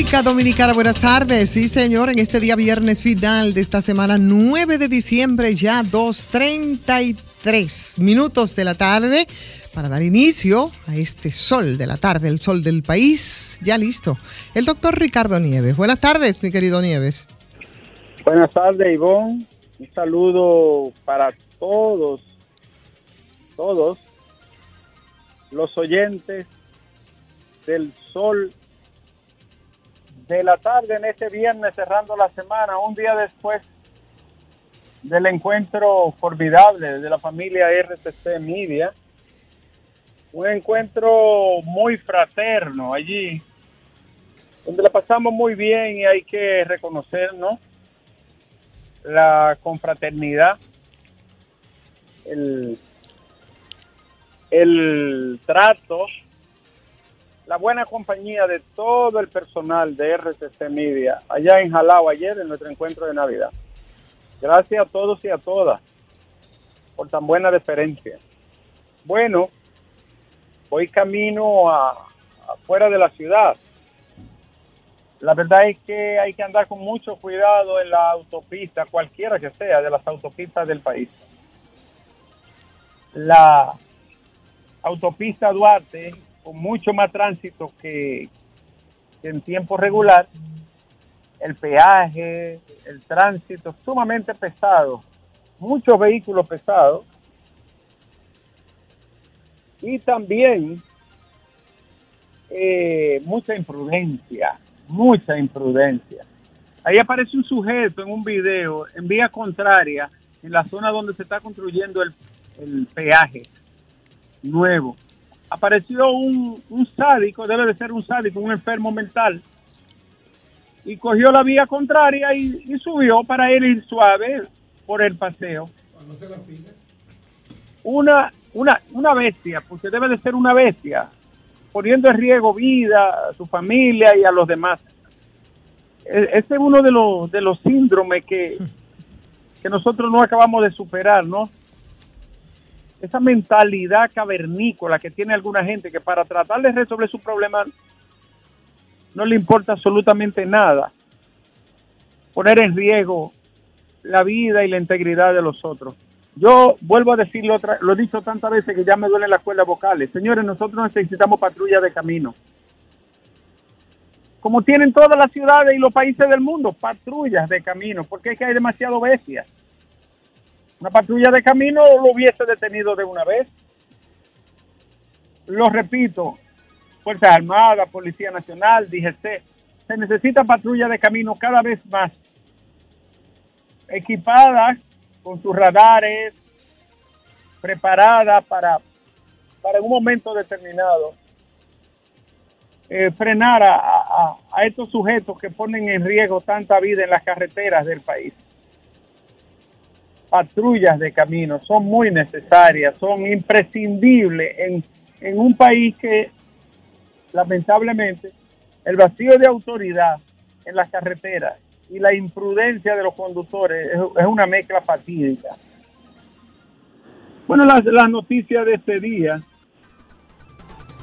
Dominicana, buenas tardes. Sí, señor, en este día viernes final de esta semana, 9 de diciembre, ya 2.33 minutos de la tarde, para dar inicio a este sol de la tarde, el sol del país, ya listo. El doctor Ricardo Nieves. Buenas tardes, mi querido Nieves. Buenas tardes, Ivonne. Un saludo para todos, todos los oyentes del sol de la tarde en este viernes cerrando la semana, un día después del encuentro formidable de la familia RCC Media. Un encuentro muy fraterno allí, donde la pasamos muy bien y hay que reconocer, ¿no? La confraternidad, el, el trato la buena compañía de todo el personal de RCC Media allá en Jalao ayer en nuestro encuentro de Navidad. Gracias a todos y a todas por tan buena deferencia. Bueno, voy camino a, afuera de la ciudad. La verdad es que hay que andar con mucho cuidado en la autopista, cualquiera que sea, de las autopistas del país. La autopista Duarte mucho más tránsito que, en tiempo regular, el peaje, el tránsito sumamente pesado, muchos vehículos pesados y también eh, mucha imprudencia, mucha imprudencia. Ahí aparece un sujeto en un video en vía contraria en la zona donde se está construyendo el, el peaje nuevo apareció un, sádico, debe de ser un sádico, un enfermo mental, y cogió la vía contraria y, subió para ir suave por el paseo. Una, una, una bestia, porque debe de ser una bestia, poniendo en riesgo vida, a su familia y a los demás. E, ese es uno de los, de los síndromes que, que nosotros no acabamos de superar, ¿no? Esa mentalidad cavernícola que tiene alguna gente que para tratar de resolver su problema no le importa absolutamente nada poner en riesgo la vida y la integridad de los otros. Yo vuelvo a decirlo, otra, lo he dicho tantas veces que ya me duelen las cuerdas vocales. Señores, nosotros necesitamos patrullas de camino. Como tienen todas las ciudades y los países del mundo, patrullas de camino, porque es que hay demasiado bestias. Una patrulla de camino lo hubiese detenido de una vez. Lo repito, Fuerzas Armadas, Policía Nacional, DGC, se necesita patrulla de camino cada vez más equipadas con sus radares, preparadas para, para un momento determinado eh, frenar a, a estos sujetos que ponen en riesgo tanta vida en las carreteras del país patrullas de camino son muy necesarias, son imprescindibles en, en un país que lamentablemente el vacío de autoridad en las carreteras y la imprudencia de los conductores es, una mezcla fatídica. Bueno, las, noticias de este día,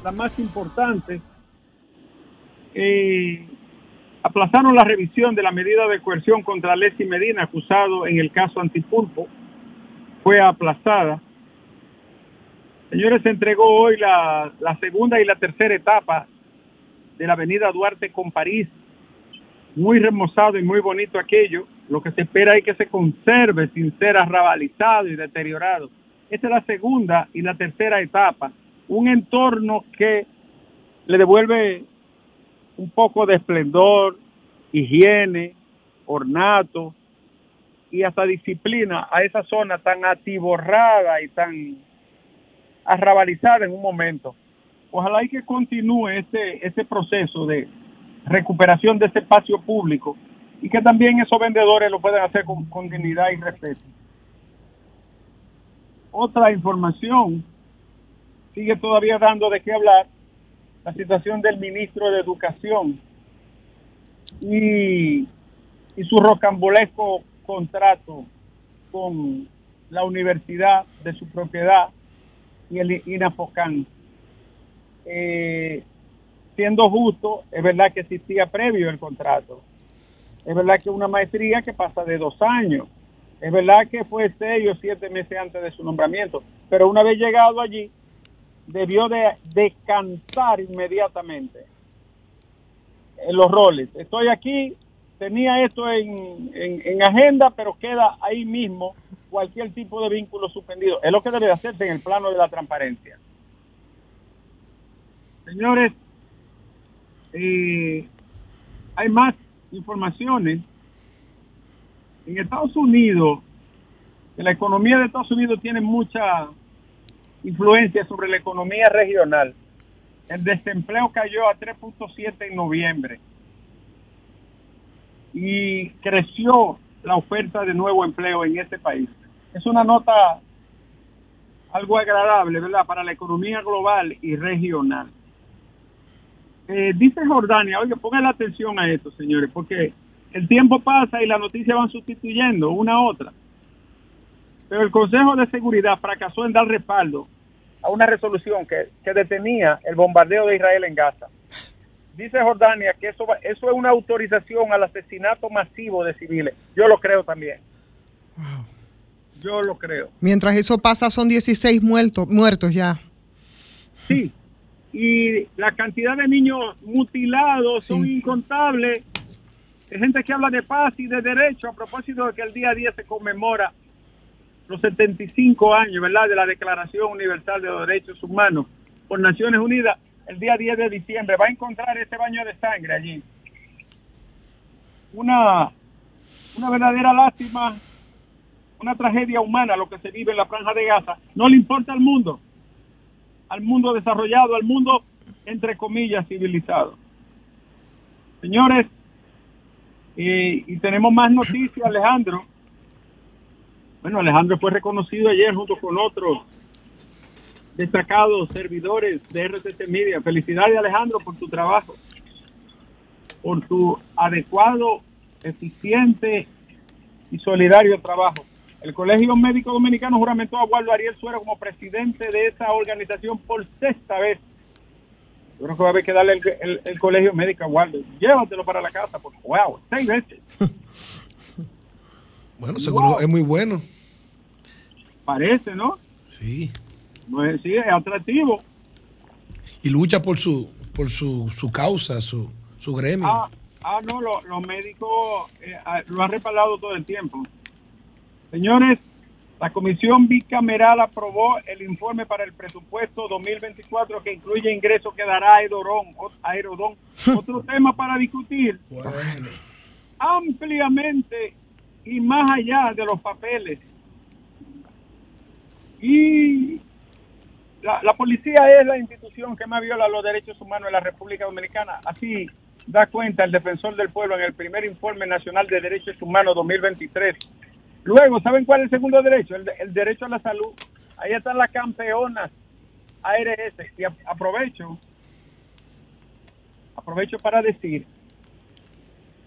la más importante, eh, aplazaron la revisión de la medida de coerción contra Leslie Medina, acusado en el caso Antipulpo. Fue aplazada. Señores, se entregó hoy la, la segunda y la tercera etapa de la avenida Duarte con París. Muy remozado y muy bonito aquello. Lo que se espera es que se conserve sin ser arrabalizado y deteriorado. Esta es la segunda y la tercera etapa. Un entorno que le devuelve un poco de esplendor, higiene, ornato y hasta disciplina a esa zona tan atiborrada y tan arrabalizada en un momento. Ojalá y que continúe ese, ese proceso de recuperación de ese espacio público y que también esos vendedores lo puedan hacer con, con dignidad y respeto. Otra información sigue todavía dando de qué hablar la situación del ministro de Educación y, su rocambolesco contrato con la universidad de su propiedad, y el INAFOCAN. Eh, siendo justo, es verdad que existía previo el contrato. Es verdad que una maestría que pasa de dos años. Es verdad que fue seis o siete meses antes de su nombramiento. Pero una vez llegado allí, debió de descansar inmediatamente en los roles. Estoy aquí, tenía esto en, en, agenda, pero queda ahí mismo cualquier tipo de vínculo suspendido. Es lo que debe hacerse en el plano de la transparencia. Señores, eh, hay más informaciones. En Estados Unidos, la economía de Estados Unidos tiene mucha influencia sobre la economía regional. El desempleo cayó a 3.7 en noviembre y creció la oferta de nuevo empleo en este país. Es una nota algo agradable, ¿verdad?, para la economía global y regional. Eh, dice Jordania, oye, pongan la atención a esto, señores, porque el tiempo pasa y las noticias van sustituyendo una a otra. Pero el Consejo de Seguridad fracasó en dar respaldo a una resolución que, que detenía el bombardeo de Israel en Gaza dice Jordania que eso, eso es una autorización al asesinato masivo de civiles. Yo lo creo también. Yo lo creo. Mientras eso pasa son 16 muertos, muertos ya. Sí, y la cantidad de niños mutilados son incontables. Hay gente que habla de paz y de derecho a propósito de que el día a día se conmemora los 75 años, ¿verdad?, de la Declaración Universal de los Derechos Humanos por Naciones Unidas el día 10 de diciembre, va a encontrar ese baño de sangre allí. Una, una verdadera lástima, una tragedia humana lo que se vive en la franja de Gaza. No le importa al mundo, al mundo desarrollado, al mundo, entre comillas, civilizado. Señores, y, y tenemos más noticias, Alejandro. Bueno, Alejandro fue reconocido ayer junto con otros destacados servidores de RCC Media. Felicidades Alejandro por tu trabajo, por tu adecuado, eficiente y solidario trabajo. El Colegio Médico Dominicano juramentó a Waldo Ariel Suero como presidente de esa organización por sexta vez. Yo creo que va a haber que darle el, Colegio Médico a Waldo. Llévatelo para la casa, porque wow, seis veces. bueno, seguro es muy bueno. Parece, ¿no? Sí. No es, sí, es atractivo. Y lucha por su por su, su causa, su, su gremio. Ah, ah no, los médicos eh, ah, lo han respaldado todo el tiempo. Señores, la comisión bicameral aprobó el informe para el presupuesto 2024 que incluye ingresos que dará Aerodón. Aerodón. Otro tema para discutir. Bueno. Ampliamente y más allá de los papeles. Y la, policía es la institución que más viola los derechos humanos en la República Dominicana. Así da cuenta el defensor del pueblo en el primer informe nacional de derechos humanos 2023. Luego, ¿saben cuál es el segundo derecho? El, derecho a la salud. Ahí están las campeonas ARS. Y aprovecho, aprovecho para decir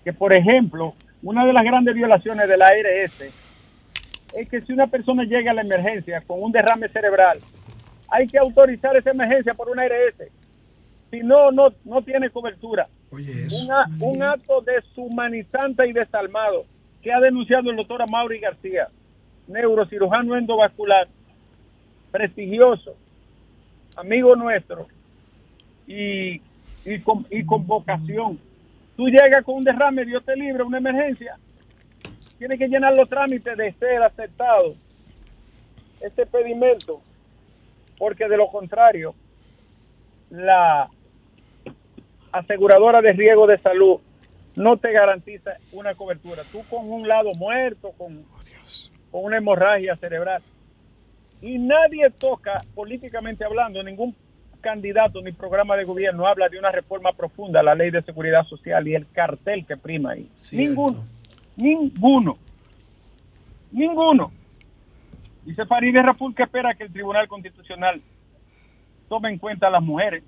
que, por ejemplo, una de las grandes violaciones de la ARS es que si una persona llega a la emergencia con un derrame cerebral, hay que autorizar esa emergencia por una ARS. Si no, no, no tiene cobertura. un acto deshumanizante y desalmado que ha denunciado el doctor Amaury García, neurocirujano endovascular, prestigioso, amigo nuestro y, y, con, y con vocación. Tú llegas con un derrame, Dios te libre, una emergencia, tiene que llenar los trámites de ser aceptado. Este pedimento porque de lo contrario, la aseguradora de riesgo de salud no te garantiza una cobertura. Tú con un lado muerto, con, oh, con una hemorragia cerebral. Y nadie toca, políticamente hablando, ningún candidato ni programa de gobierno habla de una reforma profunda a la ley de seguridad social y el cartel que prima ahí. Ninguno. Ninguno. Ninguno. Dice Farideh Raful que espera que el Tribunal Constitucional tome en cuenta a las mujeres.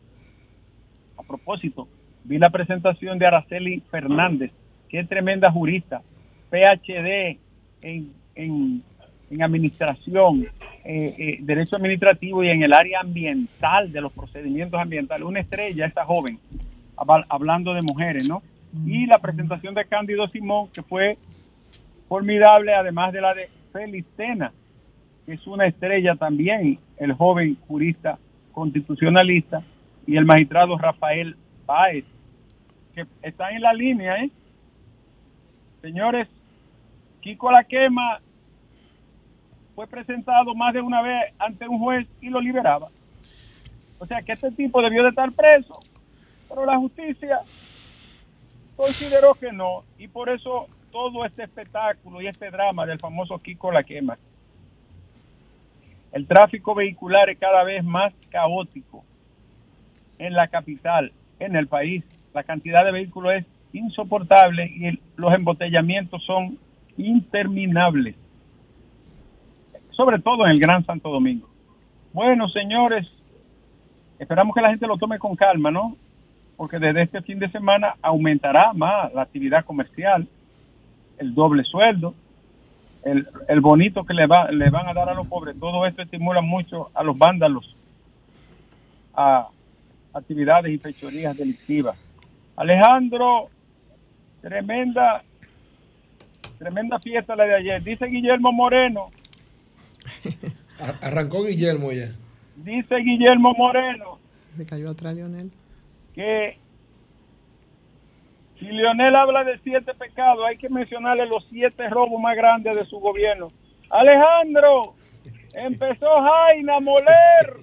A propósito, vi la presentación de Araceli Fernández, que es tremenda jurista, PhD en, en, administración, eh, eh, derecho administrativo y en el área ambiental de los procedimientos ambientales. Una estrella, esta joven, hablando de mujeres, ¿no? Y la presentación de Cándido Simón, que fue formidable, además de la de Felicena, que es una estrella también, el joven jurista constitucionalista, y el magistrado Rafael Páez, que está en la línea, ¿eh? Señores, Kiko La Quema fue presentado más de una vez ante un juez y lo liberaba. O sea que este tipo debió de estar preso, pero la justicia consideró que no, y por eso todo este espectáculo y este drama del famoso Kiko La Quema. El tráfico vehicular es cada vez más caótico en la capital, en el país. La cantidad de vehículos es insoportable y los embotellamientos son interminables, sobre todo en el Gran Santo Domingo. Bueno, señores, esperamos que la gente lo tome con calma, ¿no? Porque desde este fin de semana aumentará más la actividad comercial, el doble sueldo, el, el bonito que le, va, le van a dar a los pobres. Todo esto estimula mucho a los vándalos a actividades y fechorías delictivas. Alejandro, tremenda, tremenda fiesta la de ayer. Dice Guillermo Moreno. Arrancó Guillermo ya. Dice Guillermo Moreno. Se cayó atrás Lionel. Que si Lionel habla de siete pecados, hay que mencionarle los siete robos más grandes de su gobierno. Alejandro, empezó Jaina a moler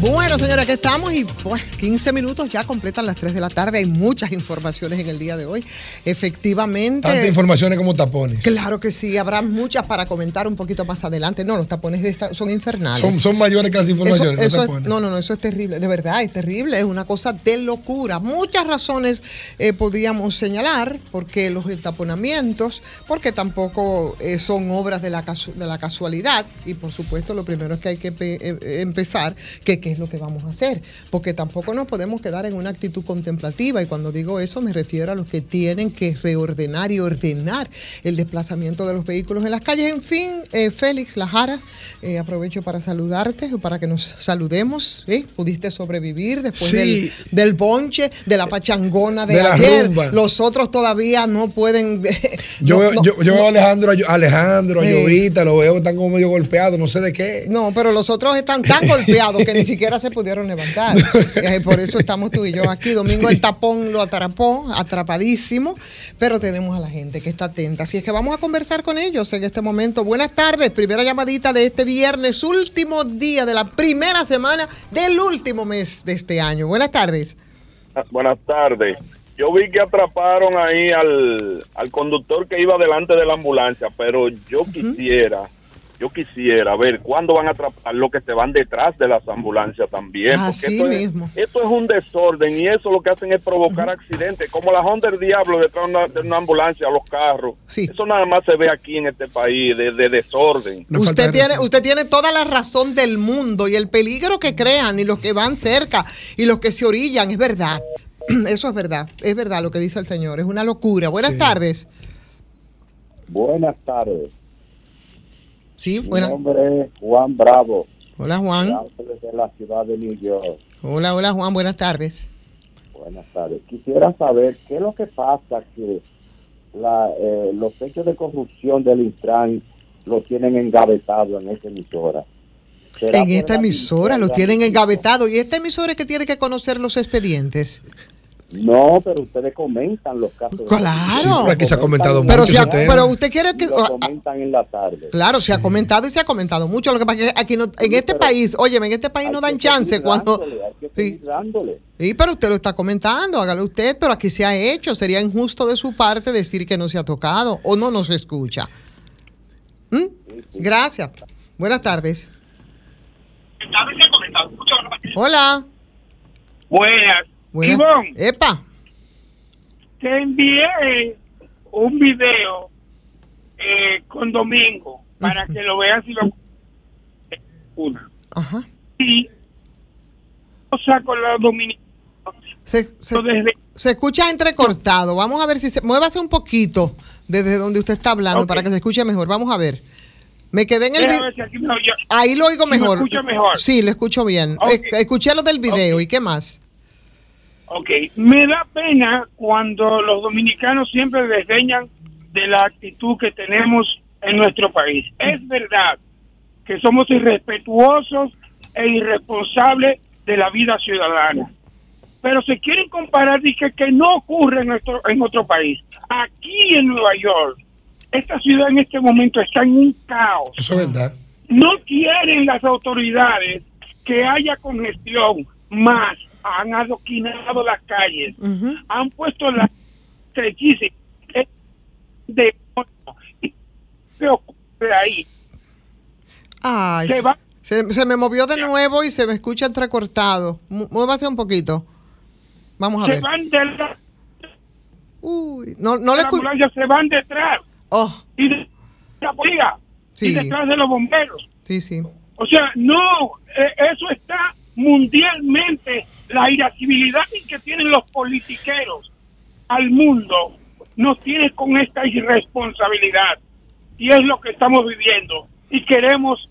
Bueno, señora, aquí estamos y pues 15 minutos ya completan las 3 de la tarde. Hay muchas informaciones en el día de hoy. Efectivamente. Tantas informaciones como tapones. Claro que sí, habrá muchas para comentar un poquito más adelante. No, los tapones son infernales. Son, mayores que las informaciones. no, no, no, eso es terrible. De verdad, es terrible. Es una cosa de locura. Muchas razones eh, podríamos señalar porque los taponamientos, porque tampoco eh, son obras de la, de la casualidad. Y por supuesto, lo primero es que hay que eh, empezar que qué es lo que vamos a hacer, porque tampoco nos podemos quedar en una actitud contemplativa y cuando digo eso me refiero a los que tienen que reordenar y ordenar el desplazamiento de los vehículos en las calles. En fin, eh, Félix Lajaras, eh, aprovecho para saludarte, para que nos saludemos. ¿eh? Pudiste sobrevivir después del, bonche, de la pachangona de, ayer. Los otros todavía no pueden... yo, veo, yo, veo a Alejandro, a Alejandro, a Llovita, lo veo, están como medio golpeados, no sé de qué. No, pero los otros están tan golpeados que ni siquiera se pudieron levantar. Por eso estamos tú y yo aquí. Domingo el tapón lo atrapó, atrapadísimo, pero tenemos a la gente que está atenta. Así es que vamos a conversar con ellos en este momento. Buenas tardes, primera llamadita de este viernes, último día de la primera semana del último mes de este año. Buenas tardes. Ah, buenas tardes. Yo vi que atraparon ahí al, conductor que iba delante de la ambulancia, pero yo quisiera yo quisiera ver cuándo van a atrapar los que se van detrás de las ambulancias también. Así esto mismo. Es, esto es un desorden y eso lo que hacen es provocar accidentes, como la Honda del Diablo detrás de una, ambulancia a los carros. Eso nada más se ve aquí en este país, de, desorden. usted tiene, usted tiene toda la razón del mundo y el peligro que crean y los que van cerca y los que se orillan, es verdad. Eso es verdad, es verdad lo que dice el señor, es una locura. Buenas tardes. Buenas tardes. Sí, Mi nombre es Juan Bravo. Hola, Juan. Desde la ciudad de New York. Hola, hola, Juan. Buenas tardes. Buenas tardes. Quisiera saber qué es lo que pasa que la, eh, los hechos de corrupción del Intran lo tienen engavetado en esta emisora. En esta emisora lo tienen engavetado. ¿Y esta emisora es que tiene que conocer los expedientes? No, pero ustedes comentan los casos. Claro. Sí, aquí se ha comentado Pero, mucho si ha- pero usted quiere que... Lo comentan en la tarde. Claro, se ha comentado y se ha comentado mucho. Lo que pasa es que aquí no, en este país, oye, en este país no dan chance cuando... dándole, hay que Sí. dándole. Sí, pero usted lo está comentando, hágalo usted, pero aquí se ha hecho. Sería injusto de su parte decir que no se ha tocado o no nos escucha. ¿Mm? Gracias. Buenas tardes. Hola. Buenas. Buenas. Ivonne, Epa. te envié un video eh, con Domingo para que lo veas y lo una. Ajá. Y cosa con los dominicanos Se, se- desde se escucha entrecortado. Vamos a ver si se... Muévase un poquito desde donde usted está hablando para que se escuche mejor. Vamos a ver. Me quedé en el... Déjame vi- ver si aquí me oye. Ahí lo oigo ¿Sí me mejor. mejor? Sí, lo escucho bien. Es- Escuché lo del video. Ok. ¿Y qué más? Ok, me da pena cuando los dominicanos siempre desdeñan de la actitud que tenemos en nuestro país. Es verdad que somos irrespetuosos e irresponsables de la vida ciudadana, pero se quieren comparar que, que no ocurre en, nuestro, en otro país. Aquí en Nueva York, esta ciudad en este momento está en un caos Eso es verdad. no quieren las autoridades que haya congestión más han adoquinado las calles han puesto la estrechísima de y ¿qué ocurre ahí Ay, Se va. se, se me movió de nuevo y se me escucha entrecortado. Mu- Muévase un poquito. Vamos a se ver. van de la, Uy, no, no le la escucho. ambulancia se van detrás Oh, y de la policía Sí. y detrás de los bomberos sí, sí. o sea no eh, eso está mundialmente la irascibilidad que tienen los politiqueros al mundo nos tiene con esta irresponsabilidad y es lo que estamos viviendo y queremos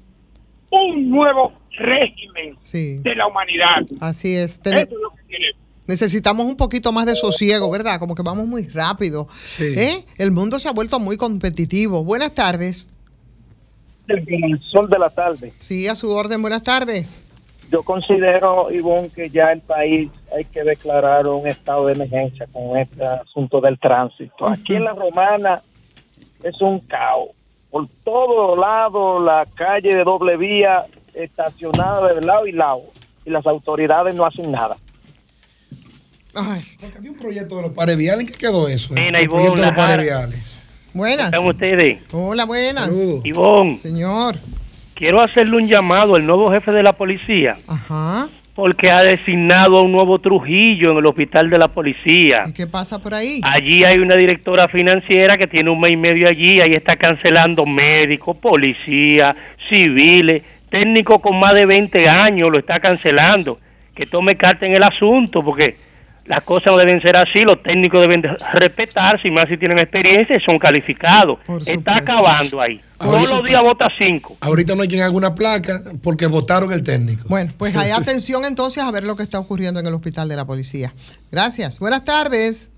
un nuevo régimen Sí. de la humanidad. Así es. Tene- Eso es lo que queremos. necesitamos un poquito más de sosiego, ¿verdad? Como que vamos muy rápido. Sí. ¿Eh? El mundo se ha vuelto muy competitivo. Buenas tardes. el sol de la tarde. Sí, a su orden. Buenas tardes. Yo considero, Ivonne, que ya el país hay que declarar un estado de emergencia con este asunto del tránsito. Aquí en la Romana es un caos. Por todos lados, la calle de doble vía estacionada de lado y lado. Y las autoridades no hacen nada. Ay, Porque había un proyecto de los pares viales. ¿En qué quedó eso? Nena, el proyecto de los Ivonne, pares Lara. viales. buenas. ¿Están ustedes? Hola, buenas. Saludos. Ivonne, Señor. Quiero hacerle un llamado al nuevo jefe de la policía, Ajá. porque ha designado a un nuevo Trujillo en el hospital de la policía. ¿Y qué pasa por ahí? Allí hay una directora financiera que tiene un mes y medio allí, ahí está cancelando médicos, policías, civiles, técnicos con más de 20 años, lo está cancelando. Que tome carta en el asunto, porque las cosas no deben ser así, los técnicos deben de respetarse, y más si tienen experiencia y son calificados. Está acabando ahí. Todos los días vota cinco. Ahorita no hay quien haga una placa porque votaron el técnico. Bueno, pues hay atención entonces a ver lo que está ocurriendo en el hospital de la policía. Gracias. Buenas tardes.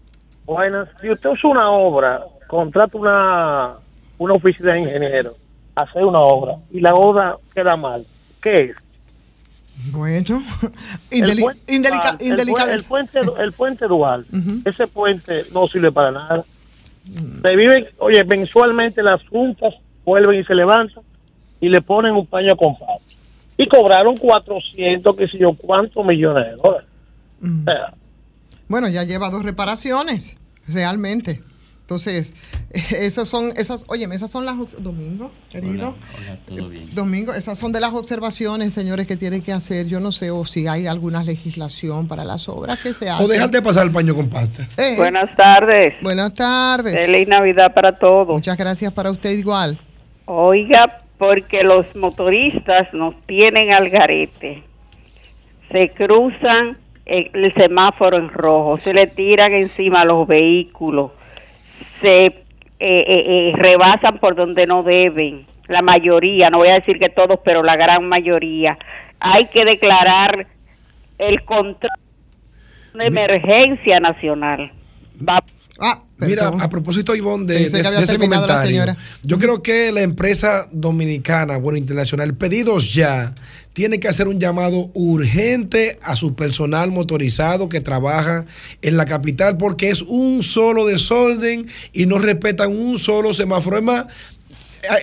Bueno, si usted hace una obra, contrata una, una oficina de ingeniero, hace una obra y la obra queda mal, ¿qué es? Bueno, El indeli- puente indelica- Dual, el indelicadeza. pu- El, puente, el puente dual, ese puente no sirve para nada. Se viven, oye, mensualmente las juntas vuelven y se levantan y le ponen un paño a compás. Y cobraron 400, qué sé yo, cuántos millones de dólares. Mm. O sea, Bueno, ya lleva dos reparaciones, realmente. Entonces, esas son, esas, oye, esas son las, Domingo, querido. Domingo, esas son de las observaciones, señores, que tienen que hacer. Yo no sé o si hay alguna legislación para las obras que se hacen. O dejar de pasar el paño con pasta. Eh, Buenas tardes. buenas tardes. Feliz Navidad para todos. Muchas gracias para usted igual. Oiga, porque los motoristas nos tienen al garete. Se cruzan el, el semáforo en rojo, se le tiran encima a los vehículos, se eh, eh, eh, rebasan por donde no deben. La mayoría, no voy a decir que todos, pero la gran mayoría. Hay que declarar el control de emergencia nacional. Va Ah, Mira, a propósito, Ivonne, de, de- ese la comentario, yo creo que la empresa dominicana, bueno, internacional, Pedidos Ya, tiene que hacer un llamado urgente a su personal motorizado que trabaja en la capital porque es un solo desorden y no respetan un solo semáforo. Es más,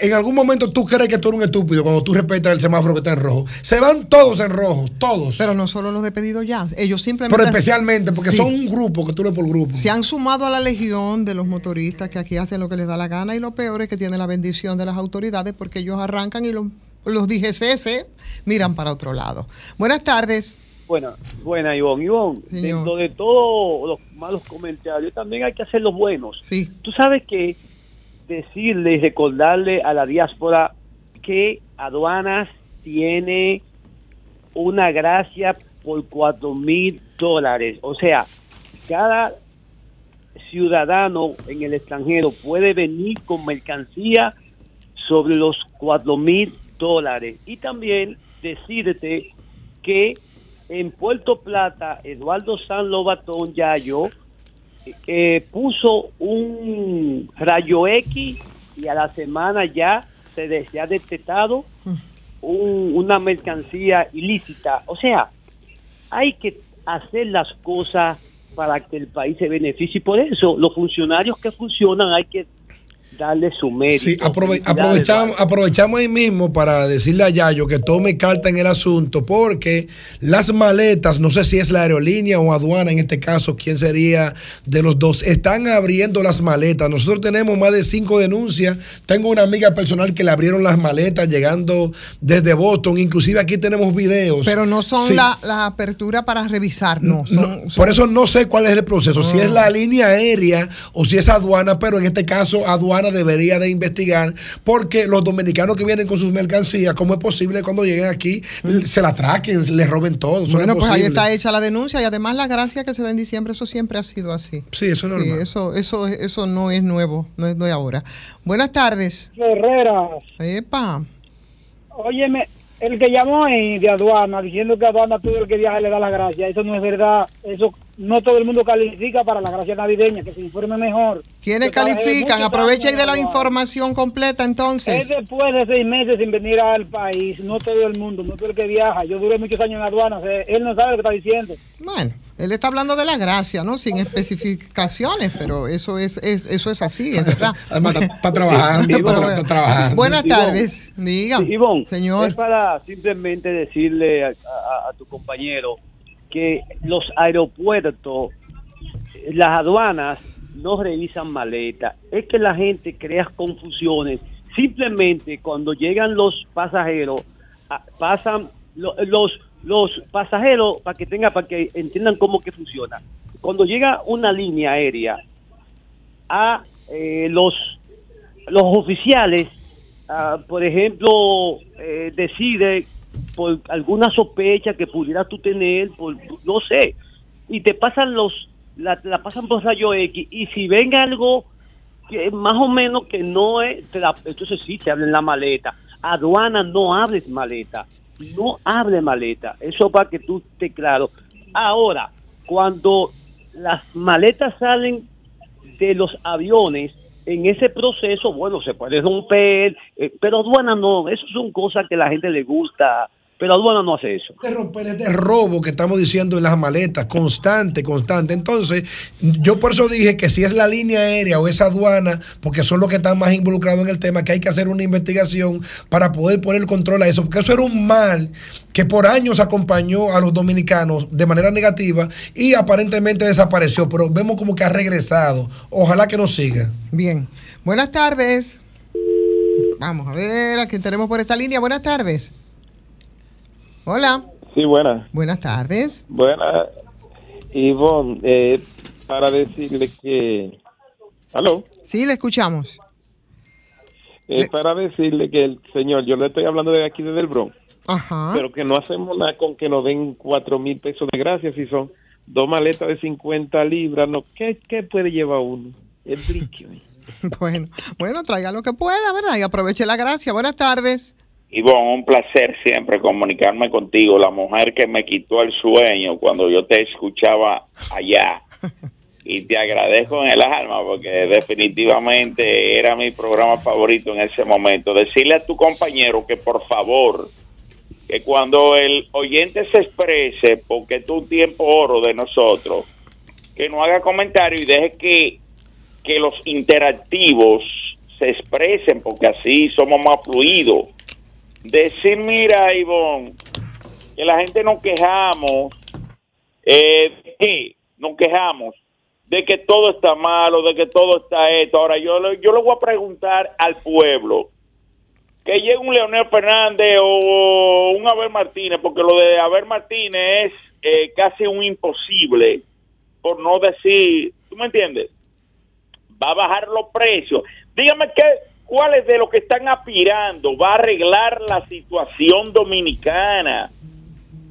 en algún momento tú crees que tú eres un estúpido cuando tú respetas el semáforo que está en rojo. Se van todos en rojo, todos. Pero no solo los de pedido ya, ellos simplemente... Pero especialmente porque Sí. son un grupo que tú lees por grupo. Se han sumado a la legión de los motoristas que aquí hacen lo que les da la gana y lo peor es que tienen la bendición de las autoridades porque ellos arrancan y los, los DGCS miran para otro lado. Buenas tardes. Buena, buena, Ivonne. Ivonne, Señor. dentro de todos los malos comentarios, también hay que hacer los buenos. Sí. Tú sabes que decirle y recordarle a la diáspora que aduanas tiene una gracia por cuatro mil dólares. O sea, cada ciudadano en el extranjero puede venir con mercancía sobre los cuatro mil dólares. Y también decirte que en Puerto Plata, Eduardo San Lobatón Yayo eh, puso un rayo X y a la semana ya se, de- ha detectado un- una mercancía ilícita. O sea, hay que hacer las cosas para que el país se beneficie por eso los funcionarios que funcionan hay que darle su mérito. Sí, aprove- Felicidades, aprovechamos, aprovechamos ahí mismo para decirle a Yayo que tome carta en el asunto, porque las maletas, no sé si es la aerolínea o aduana en este caso, quién sería de los dos, están abriendo las maletas. Nosotros tenemos más de cinco denuncias. Tengo una amiga personal que le abrieron las maletas llegando desde Boston. Inclusive aquí tenemos videos. Pero no son Sí. la, la apertura para revisar, no. Son, No, son- por eso no sé cuál es el proceso, si Ah. es la línea aérea o si es aduana, pero en este caso aduana debería de investigar porque los dominicanos que vienen con sus mercancías, ¿cómo es posible cuando lleguen aquí se la atraquen, les roben todo? Eso bueno, es pues ahí está hecha la denuncia y además la gracia que se da en diciembre, eso siempre ha sido así. Sí, eso es Sí, normal. eso, eso, eso no es nuevo, no es de ahora. Buenas tardes. Herrera, Epa. óyeme, el que llamó ahí de aduana diciendo que aduana todo el que viaja le da la gracia, eso no es verdad, eso no todo el mundo califica para la gracia navideña, que se informe mejor. ¿Quiénes trabajé califican? muchos Aprovecha y años de la información completa Es entonces. después de seis meses sin venir al país, no todo el mundo, no todo el que viaja. Yo duré muchos años en aduana, eh, él no sabe lo que está diciendo. Bueno, él está hablando de la gracia, ¿no? Sin especificaciones, pero eso es, es- eso es así, es verdad. Además, está, trabajando, está, trabajando. Buenas tardes, diga. Sí, Ivonne, Señor. es para simplemente decirle a, a- a tu compañero que los aeropuertos, las aduanas no revisan maletas. Es que la gente crea confusiones. Simplemente cuando llegan los pasajeros, pasan lo- los los pasajeros para que tenga para que entiendan cómo que funciona. Cuando llega una línea aérea a eh, los los oficiales ah, por ejemplo, eh, decide por alguna sospecha que pudieras tú tener, por, no sé, y te pasan los, la, la pasan por rayo X, y si ven algo que más o menos que no es, te la- entonces sí, te abren la maleta. Aduana no abres maleta, no abre maleta, eso para que tú estés claro. Ahora, cuando las maletas salen de los aviones, en ese proceso, bueno, se puede romper, eh, pero aduana no, eso son cosas que la gente le gusta, pero aduana no hace eso. de romper este robo que estamos diciendo en las maletas, constante, constante. Entonces, yo por eso dije que si es la línea aérea o esa aduana, porque son los que están más involucrados en el tema, que hay que hacer una investigación para poder poner control a eso, porque eso era un mal que por años acompañó a los dominicanos de manera negativa y aparentemente desapareció, pero vemos como que ha regresado. Ojalá que nos siga. Bien. Buenas tardes. Vamos a ver a quién tenemos por esta línea. Buenas tardes. Hola. Sí, buenas. Buenas tardes. Buenas. Ivonne, eh, para decirle que... ¿Aló? Sí, le escuchamos. Eh, para decirle que el señor, yo le estoy hablando de aquí desde el Bronx, Ajá. pero que no hacemos nada con que nos den cuatro mil pesos de gracia si son dos maletas de 50 libras. No, ¿qué, qué puede llevar uno? El brinque. Bueno, bueno, traiga lo que pueda, ¿verdad? Y aproveche la gracia. Buenas tardes. Ivonne, un placer siempre comunicarme contigo, la mujer que me quitó el sueño cuando yo te escuchaba allá. y te agradezco en el alma porque definitivamente era mi programa favorito en ese momento. Decirle a tu compañero que por favor, que cuando el oyente se exprese, porque es un tiempo oro de nosotros, que no haga comentario y deje que, que los interactivos se expresen, porque así somos más fluidos. Decir, mira, Ivonne, que la gente nos quejamos, eh, ¿de qué? Nos quejamos de que todo está malo, de que todo está esto. Ahora, yo, yo le voy a preguntar al pueblo, que llegue un Leonel Fernández o un Abel Martínez, porque lo de Abel Martínez es eh, casi un imposible, por no decir, ¿tú me entiendes? Va a bajar los precios. Dígame qué, cuáles de los que están aspirando va a arreglar la situación dominicana.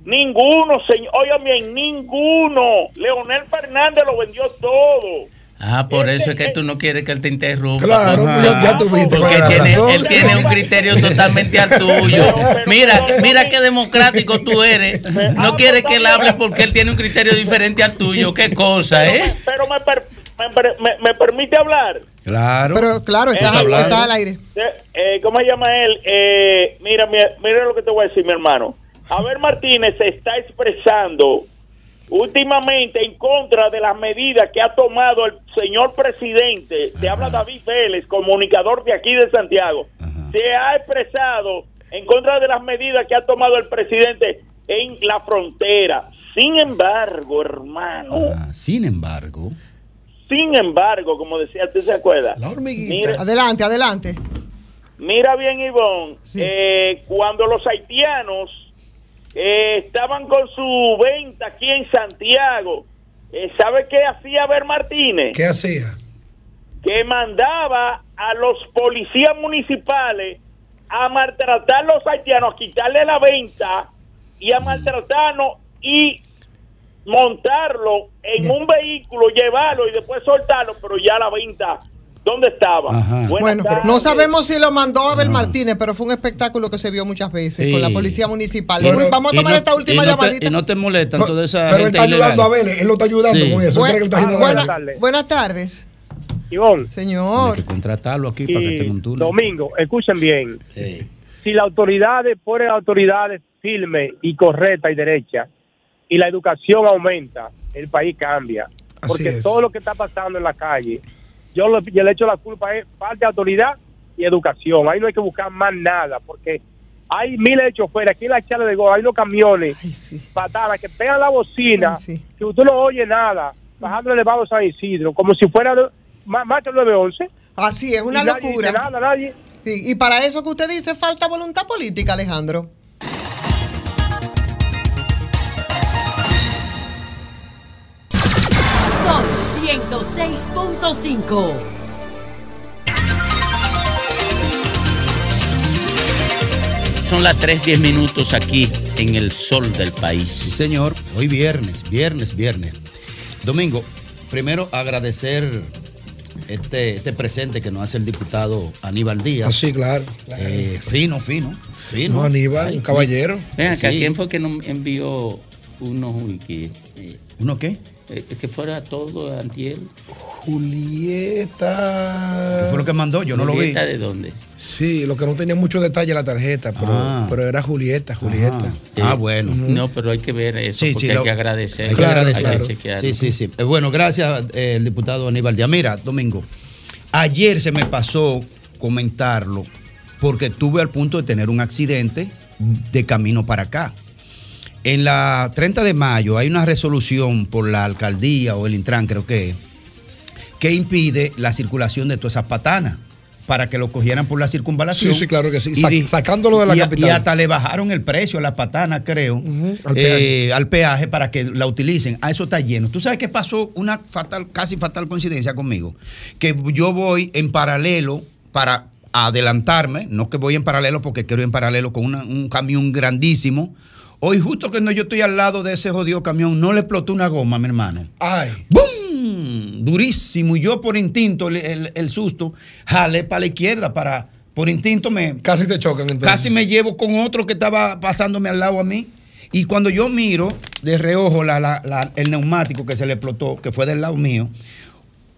Ninguno, señor. Oigan bien, ninguno. Leonel Fernández lo vendió todo. Ah, por eso es que tú no quieres que él te interrumpa. Claro, ya- ya tuviste Porque la él tiene, razón. él tiene un criterio totalmente al tuyo. Mira, mira qué democrático tú eres. No quieres que él hable porque él tiene un criterio diferente al tuyo. Qué cosa, ¿eh? Pero me, per- me, per- me- me permite hablar. Claro. Pero claro, estás, Está hablando. estás al aire. Eh, eh, ¿Cómo se llama él? Eh, mira, mira, mira lo que te voy a decir, mi hermano. Abel Martínez se está expresando últimamente en contra de las medidas que ha tomado el señor presidente. Se habla David Vélez, comunicador de aquí de Santiago. Se ha expresado en contra de las medidas que ha tomado el presidente en la frontera. Sin embargo, hermano, Sin embargo, sin embargo, como decía, ¿tú se acuerda? Mira, Adelante, adelante. Mira bien, Ivonne, eh, cuando los haitianos eh, estaban con su venta aquí en Santiago, eh, ¿sabe qué hacía Ver Martínez? ¿Qué hacía? Que mandaba a los policías municipales a maltratar a los haitianos, a quitarle la venta y a maltratarnos y montarlo en un vehículo, llevarlo y después soltarlo, pero ya la venta, ¿dónde estaba? Buenas Bueno, tardes. no sabemos si lo mandó Abel Martínez, pero fue un espectáculo que se vio muchas veces Sí. con la policía municipal. Pero- Vamos a y tomar no- esta última y no te- llamadita. y no te molestan toda esa Pero él gente está ilegal. ayudando a Vélez, él lo está ayudando Sí. con eso. él él está haciendo Buena- buenas tardes. Ivonne. Señor. Hay que contratarlo aquí para que Y tenga un túnel. Domingo, escuchen bien. Si las autoridades ponen autoridades firmes y correctas y derechas y la educación aumenta, el país cambia. Porque es. todo lo que está pasando en la calle, yo, lo- yo le echo la culpa es falta de autoridad y educación. Ahí no hay que buscar más nada porque hay miles de choferes. Aquí en la charla de Gol hay unos camiones patadas que pegan la bocina, que usted no oye nada, bajando el elevado San Isidro, como si fuera de- más, más que el 911. Así es, una Y nadie locura. dice nada, nadie. Sí, y para eso que usted dice, falta voluntad política, Alejandro. 106.5. Son las 3:10 minutos aquí en el sol del país. Sí, señor. Hoy viernes, viernes, viernes. Domingo, primero agradecer este, este presente que nos hace el diputado Aníbal Díaz. Ah, sí, claro. Eh, fino, fino, fino. No, Aníbal, un caballero. Vean acá, Sí. ¿quién fue que nos envió unos wiki? ¿Uno qué? Eh, que fuera todo antiel. Julieta. ¿Qué fue lo que mandó? Yo no lo vi. ¿Julieta de dónde? Sí, lo que no tenía mucho detalle en la tarjeta, pero, Ah. pero era Julieta, Julieta. Ah, bueno. No, pero hay que ver eso porque hay lo- que agradecer. Hay que agradecer. Hay que chequearlo. sí, sí, sí. Eh, Bueno, gracias, eh, el diputado Aníbal Díaz. Mira, Domingo, ayer se me pasó comentarlo porque estuve al punto de tener un accidente de camino para acá. En la 30 de mayo hay una resolución por la alcaldía o el Intran, creo que es, que impide la circulación de todas esas patanas para que lo cogieran por la circunvalación. Sí, sí, claro que sí. Y Sac- sacándolo de la y capital. Y hasta le bajaron el precio a la patana, creo, al eh, peaje. al peaje para que la utilicen. A eso está lleno. ¿Tú sabes qué pasó? Una fatal, casi fatal coincidencia conmigo. Que yo voy en paralelo para adelantarme, no que voy en paralelo porque quiero ir en paralelo con una- un camión grandísimo. Hoy justo cuando yo estoy al lado de ese jodido camión, no le explotó una goma, mi hermano. Ay. ¡Bum! Durísimo. Y yo por instinto, el, el- el susto, jalé para la izquierda para... Por instinto me... Casi te chocan entonces. Casi me llevo con otro que estaba pasándome al lado a mí. Y cuando yo miro de reojo la- la- la- el neumático que se le explotó, que fue del lado mío,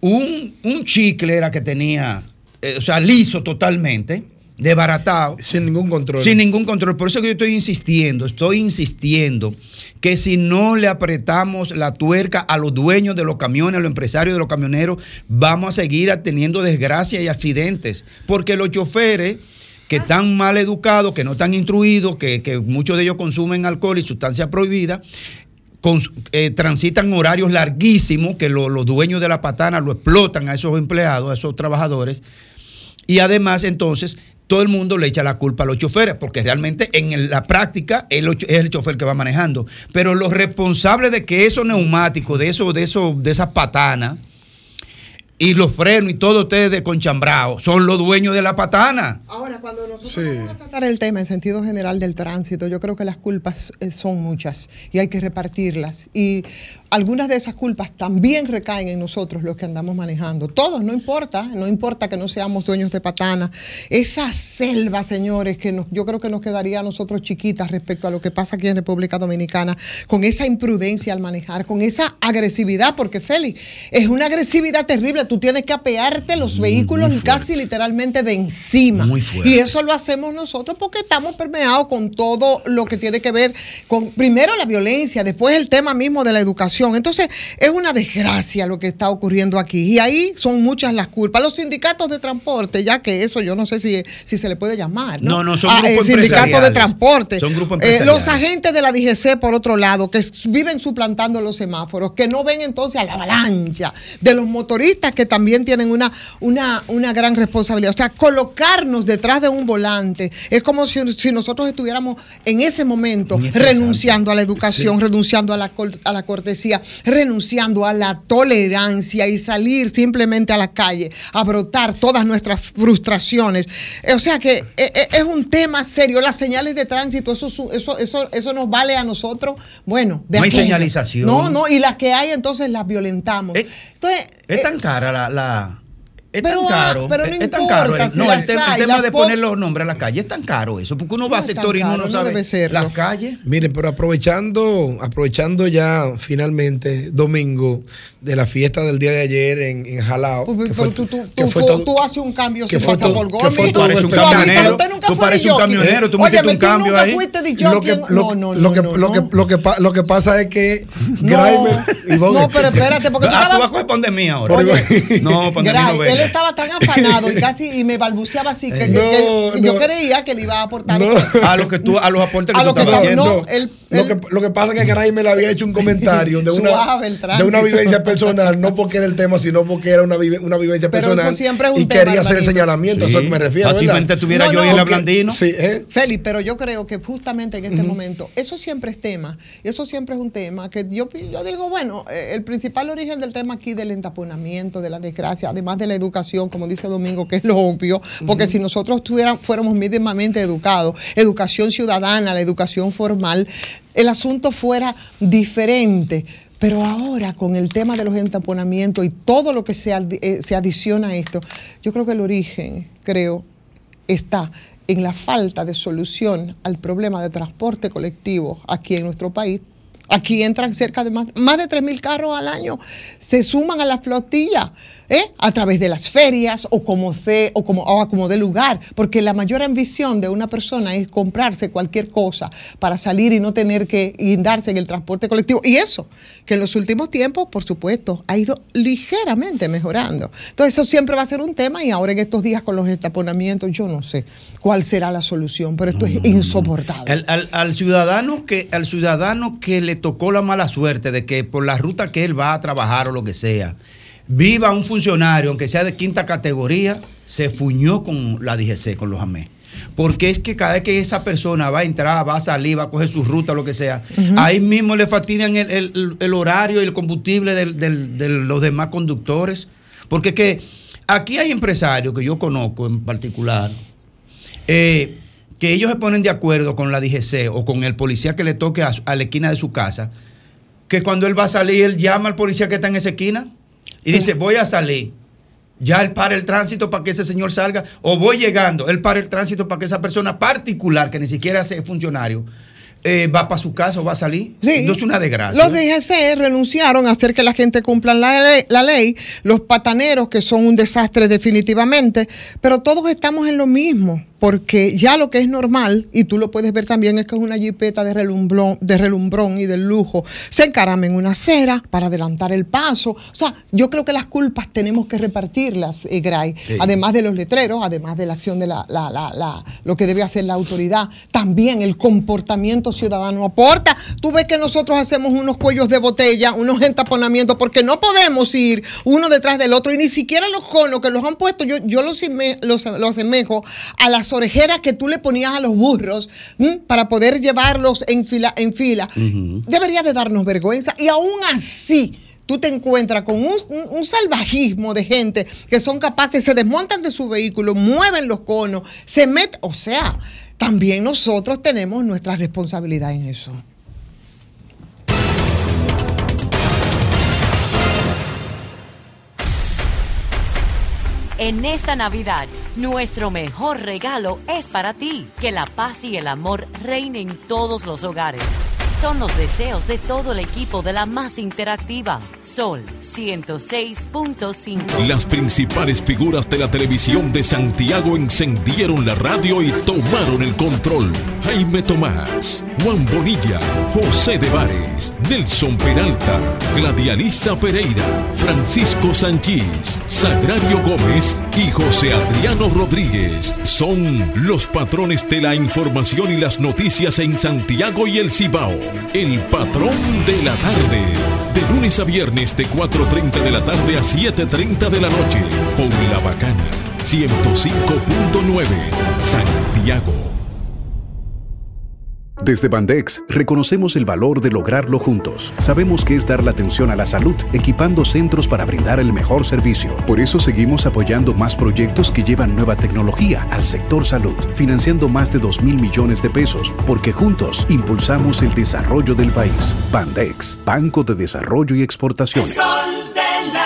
un, un chicle era que tenía, eh, o sea, liso totalmente, desbaratado. Sin ningún control. Sin ningún control. Por eso que yo estoy insistiendo, estoy insistiendo que si no le apretamos la tuerca a los dueños de los camiones, a los empresarios de los camioneros, vamos a seguir teniendo desgracias y accidentes. Porque los choferes que están mal educados, que no están instruidos, que, que muchos de ellos consumen alcohol y sustancias prohibidas, eh, transitan horarios larguísimos que lo- los dueños de la patana lo explotan a esos empleados, a esos trabajadores. Y además, entonces, todo el mundo le echa la culpa a los choferes, porque realmente en la práctica es el chofer que va manejando. Pero los responsables de que esos neumáticos, de eso, de eso, de esas patanas, y los frenos y todo ustedes de conchambrao, son los dueños de la patana. Ahora, cuando nosotros vamos a tratar el tema en sentido general del tránsito, yo creo que las culpas eh, son muchas y hay que repartirlas. Y algunas de esas culpas también recaen en nosotros los que andamos manejando. Todos, no importa, no importa que no seamos dueños de patana. Esa selva, señores, que nos- yo creo que nos quedaría a nosotros chiquitas respecto a lo que pasa aquí en República Dominicana, con esa imprudencia al manejar, con esa agresividad, porque Félix, es una agresividad terrible. Tú tienes que apearte los vehículos casi literalmente de encima. Muy fuerte. Y eso lo hacemos nosotros porque estamos permeados con todo lo que tiene que ver con, primero la violencia, después el tema mismo de la educación. Entonces, es una desgracia lo que está ocurriendo aquí. Y ahí son muchas las culpas. Los sindicatos de transporte, ya que eso yo no sé si, si se le puede llamar. No, No, no, son Ah, grupos eh, sindicatos de transporte. Son grupos Eh, empresariales. los agentes de la DGC, por otro lado, que viven suplantando los semáforos, que no ven entonces a la avalancha de los motoristas que también tienen una, una, una gran responsabilidad. O sea, colocarnos detrás de un volante es como si, si nosotros estuviéramos en ese momento renunciando a la educación, renunciando a la, a la cortesía, renunciando a la tolerancia y salir simplemente a la calle a brotar todas nuestras frustraciones. Eh, O sea que eh, eh, es un tema serio. Las señales de tránsito, eso, eso, eso, eso nos vale a nosotros. Bueno, de No hay señalización. No, no, y las que hay entonces las violentamos. Entonces, Es eh, tan cara la... la- es Pero, tan caro. ah, pero no es, es tan caro. el- si no, el tema, el hay, tema de po- poner los nombres a la calle es tan caro eso, porque uno va a No tan sector y uno caro, no sabe las calles. Miren, pero aprovechando, aprovechando ya finalmente domingo de la fiesta del día de ayer en, en Jalao, que fue, tú, tú, que tú- fue tú- todo- tú haces un cambio que sin fue todo- por que fue Gómez. todo Tú pareces un camionero, usted nunca tú fue pareces un camionero, tú metiste un cambio nunca ahí. lo que, lo, No, no, lo que, no, lo, que, no. lo, que, pa- lo que pasa es que Grimer No, pero espérate, porque tú Ah, tú vas a pandemia ahora. No, pandemia Gray, no. Estaba tan afanado y casi y me balbuceaba así que, que- No, que yo no. creía que le iba a aportar. A lo que tú, a los aportes que A tú lo que estabas haciendo. no, él- lo, que, lo que pasa es que Grimer le había hecho un comentario de una, Suave el de una vivencia personal, no porque era el tema, sino porque era una, vive- una vivencia Pero personal. eso siempre es un y tema, quería hacer el señalamiento, a eso Sí. me refiero. Fácilmente estuviera yo en la Blandino. Sí, ¿eh? Félix, pero yo creo que justamente en este momento, eso siempre es tema, eso siempre es un tema que yo, yo digo, bueno, eh, el principal origen del tema aquí del entaponamiento, de la desgracia, además de la educación, como dice Domingo, que es lo obvio, porque si nosotros tuviéramos, fuéramos mínimamente educados, educación ciudadana, la educación formal, el asunto fuera diferente. Pero ahora, con el tema de los entaponamientos y todo lo que se, eh, se adiciona a esto, yo creo que el origen, creo, está en la falta de solución al problema de transporte colectivo aquí en nuestro país. Aquí entran cerca de más, más de 3.000 carros al año, se suman a la flotilla ¿eh? a través de las ferias o como, fe, o como, o como de lugar, porque la mayor ambición de una persona es comprarse cualquier cosa para salir y no tener que guindarse en el transporte colectivo. Y eso, que en los últimos tiempos, por supuesto, ha ido ligeramente mejorando. Entonces, eso siempre va a ser un tema y ahora en estos días con los estaponamientos, yo no sé cuál será la solución, pero esto es insoportable. Al, al- al ciudadano que al ciudadano que le tocó la mala suerte de que por la ruta que él va a trabajar o lo que sea viva un funcionario aunque sea de quinta categoría se fuñó con la DGC con los AME porque es que cada vez que esa persona va a entrar, va a salir, va a coger su ruta, lo que sea, ahí mismo le fastidian el, el- el horario y el combustible del- del- de los demás conductores. Porque es que aquí hay empresarios que yo conozco en particular, eh, que ellos se ponen de acuerdo con la DGC o con el policía que le toque a, la esquina de su casa, que cuando él va a salir, él llama al policía que está en esa esquina y dice, voy a salir. Ya él para el tránsito para que ese señor salga, o voy llegando, él para el tránsito para que esa persona particular, que ni siquiera es funcionario, eh, va para su casa o va a salir. Sí. No es una desgracia. Los DGC renunciaron a hacer que la gente cumpla la ley, la ley, los pataneros que son un desastre definitivamente, pero todos estamos en lo mismo, porque ya lo que es normal, y tú lo puedes ver también, es que es una jipeta de relumbrón, de relumbrón y de lujo, se encarama en una acera para adelantar el paso. O sea, yo creo que las culpas tenemos que repartirlas, eh, Gray, Sí. además de los letreros, además de la acción de la, la- la- la- lo que debe hacer la autoridad, también el comportamiento ciudadano aporta. Tú ves que nosotros hacemos unos cuellos de botella, unos entaponamientos, porque no podemos ir uno detrás del otro y ni siquiera los conos que los han puesto, yo, yo los, los, los asemejo a las orejeras que tú le ponías a los burros ¿m? para poder llevarlos en fila. En fila. Debería de darnos vergüenza y aún así tú te encuentras con un, un- un salvajismo de gente que son capaces, se desmontan de su vehículo, mueven los conos, se meten, o sea, también nosotros tenemos nuestra responsabilidad en eso. En esta Navidad, nuestro mejor regalo es para ti. Que la paz y el amor reinen en todos los hogares. Son los deseos de todo el equipo de la más interactiva. Sol 106.5. Las principales figuras de la televisión de Santiago encendieron la radio y tomaron el control. Jaime Tomás, Juan Bonilla, José de Vares, Nelson Peralta, Gladialisa Pereira, Francisco Sanchís, Sagrario Gómez y José Adriano Rodríguez son los patrones de la información y las noticias en Santiago y el Cibao. El patrón de la tarde. De lunes a viernes de 4.30 de la tarde a 7.30 de la noche. Por La Bacana. 105.9. Santiago. Desde Bandex reconocemos el valor de lograrlo juntos. Sabemos que es dar la atención a la salud, equipando centros para brindar el mejor servicio. Por eso seguimos apoyando más proyectos que llevan nueva tecnología al sector salud, financiando más de 2 mil millones de pesos, porque juntos impulsamos el desarrollo del país. Bandex, Banco de Desarrollo y Exportaciones. sol de la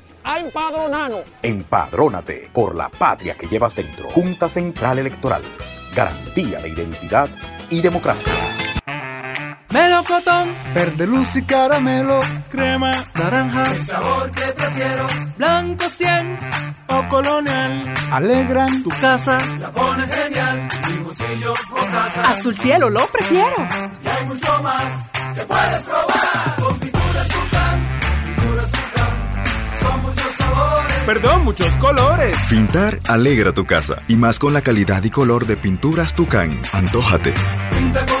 a empadronarnos. Empadrónate por la patria que llevas dentro. Junta Central Electoral. Garantía de identidad y democracia. Melocotón, verde luz y caramelo, crema, naranja, el sabor que prefiero, blanco 100 o colonial, alegran tu casa, la pone genial, mi bolsillo o casa. Azul cielo, lo prefiero. Y hay mucho más que puedes probar Perdón, muchos colores. Pintar alegra tu casa y más con la calidad y color de pinturas Tucán. Antójate. Pinta con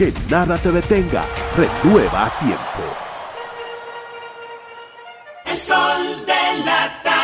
que nada te detenga. Renueva a tiempo. El sol de la.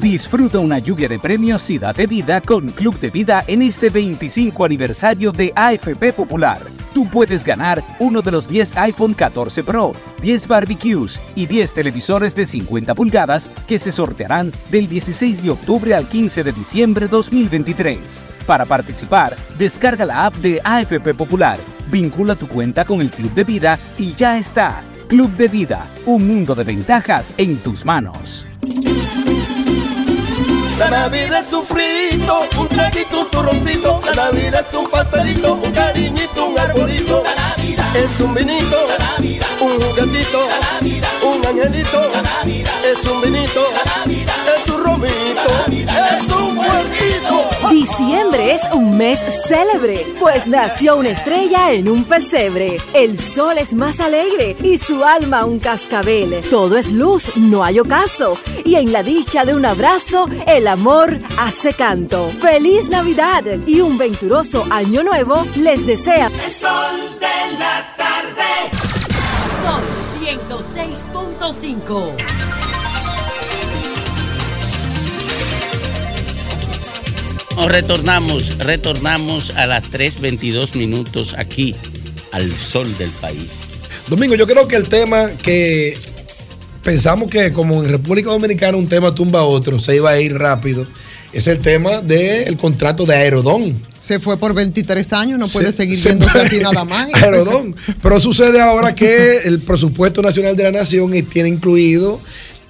Disfruta una lluvia de premios y date vida con Club de Vida en este 25 aniversario de AFP Popular. Tú puedes ganar uno de los 10 iPhone 14 Pro, 10 barbecues y 10 televisores de 50 pulgadas que se sortearán del 16 de octubre al 15 de diciembre 2023. Para participar, descarga la app de AFP Popular, vincula tu cuenta con el Club de Vida y ya está. Club de Vida, un mundo de ventajas en tus manos. La Navidad es un frito, un traguito, un turroncito. La Navidad es un pastelito, un cariñito, un arbolito. La Navidad es un vinito, la Navidad un juguetito, la Navidad un angelito. La Navidad es un vinito, la Navidad es un romito, la Navidad es un. Diciembre es un mes célebre, pues nació una estrella en un pesebre. El sol es más alegre y su alma un cascabel. Todo es luz, no hay ocaso. Y en la dicha de un abrazo, el amor hace canto. ¡Feliz Navidad! Y un venturoso año nuevo les desea. El sol de la tarde. Son 106.5. Nos retornamos, retornamos a las 3.22 minutos aquí, al sol del país. Domingo, yo creo que el tema que pensamos que como en República Dominicana un tema tumba a otro, se iba a ir rápido, es el tema del contrato de Aerodón. Se fue por 23 años, no puede Se- seguir se viendo así nada más. Aerodón. Pero sucede ahora que el presupuesto nacional de la nación tiene incluido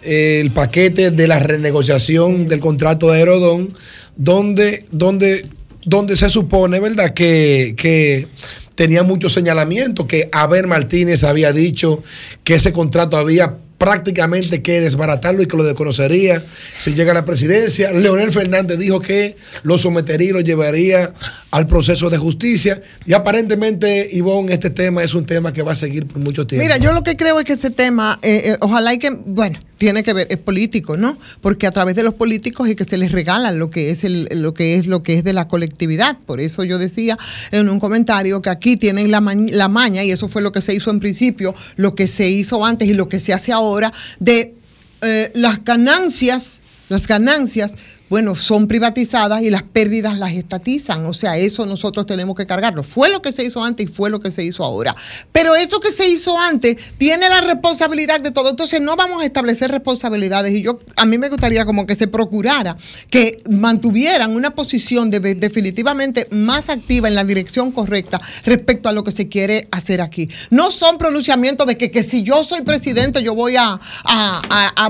el paquete de la renegociación del contrato de Aerodón, donde, donde, donde se supone, ¿verdad?, que, que tenía muchos señalamientos, que Abel Martínez había dicho que ese contrato había prácticamente que desbaratarlo y que lo desconocería si llega a la presidencia. Leonel Fernández dijo que lo sometería y lo llevaría al proceso de justicia. Y aparentemente, Ivonne, este tema es un tema que va a seguir por mucho tiempo. Mira, yo lo que creo es que ese tema, eh, eh, ojalá y que, bueno, tiene que ver, es político, ¿no? Porque a través de los políticos es que se les regala lo que es el, lo que es lo que es de la colectividad. Por eso yo decía en un comentario que aquí tienen la, ma- la maña, y eso fue lo que se hizo en principio, lo que se hizo antes y lo que se hace ahora, de eh, las ganancias, las ganancias, bueno, son privatizadas y las pérdidas las estatizan. O sea, eso nosotros tenemos que cargarlo. Fue lo que se hizo antes y fue lo que se hizo ahora. Pero eso que se hizo antes tiene la responsabilidad de todo. Entonces no vamos a establecer responsabilidades. Y yo, a mí me gustaría como que se procurara que mantuvieran una posición de- definitivamente más activa en la dirección correcta respecto a lo que se quiere hacer aquí. No son pronunciamientos de que, si yo soy presidente yo voy a-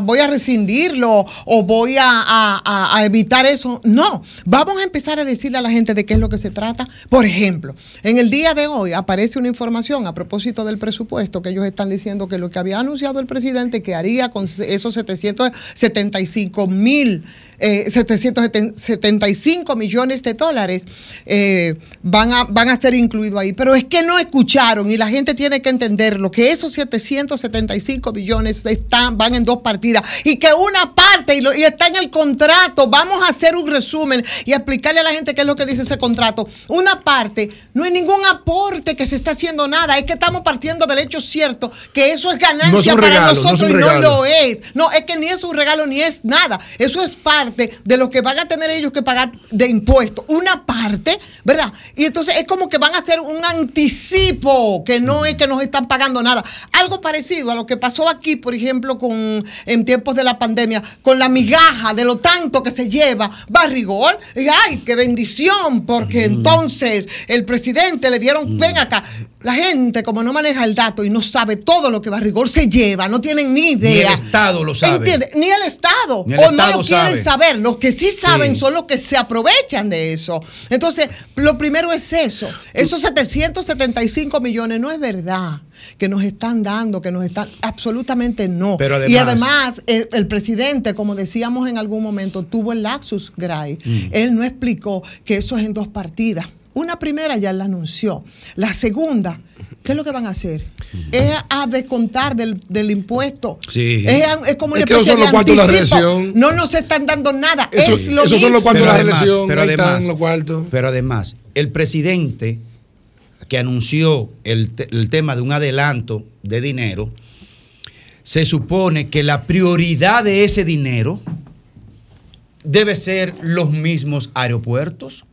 voy a rescindirlo o voy a, evitar eso. No, vamos a empezar a decirle a la gente de qué es lo que se trata. Por ejemplo, en el día de hoy aparece una información a propósito del presupuesto que ellos están diciendo que lo que había anunciado el presidente que haría con esos 775 mil eh, 775 millones de dólares eh, van, a, van a ser incluidos ahí. Pero es que no escucharon y la gente tiene que entenderlo, que esos 775 millones están, van en dos partidas y que una parte y, lo- y está en el contrato. Vamos a hacer un resumen y explicarle a la gente qué es lo que dice ese contrato. Una parte, no hay ningún aporte que se está haciendo nada, es que estamos partiendo del hecho cierto, que eso es ganancia No es para no nosotros un y no lo es. No, es que ni es un regalo ni es nada. Eso es parte de lo que van a tener ellos que pagar de impuestos. Una parte, ¿verdad? Y entonces es como que van a hacer un anticipo, que no es que nos están pagando nada. algo parecido a lo que pasó aquí, por ejemplo, con en tiempos de la pandemia, con la migaja de lo tanto que se lleva Barrigol. Y ay, qué bendición, porque entonces el presidente le dieron, ven acá. La gente, como no maneja el dato y no sabe todo lo que Barrigol se lleva, no tienen ni idea. Ni el Estado lo sabe. ¿Entiende? Ni el Estado. Ni el o no lo quieren sabe. saber. Los que sí saben Sí. son los que se aprovechan de eso. Entonces, lo primero es eso. Esos 775 millones no es verdad que nos están dando, que nos están, absolutamente no. Pero y además- el, el presidente, como decíamos en algún momento, tuvo el laxus Gray. Mm. Él no explicó que eso es en dos partidas. Una primera ya la anunció. La segunda, ¿qué es lo que van a hacer? Es a descontar del, del impuesto. Sí. Es, a- es como Es que especie son los de cuartos de la reelección. No nos están dando nada. Eso- es lo esos son los mismo. cuartos de la reelección, además-. Pero además, el presidente que anunció el, el tema de un adelanto de dinero, se supone que la prioridad de ese dinero debe ser los mismos aeropuertos,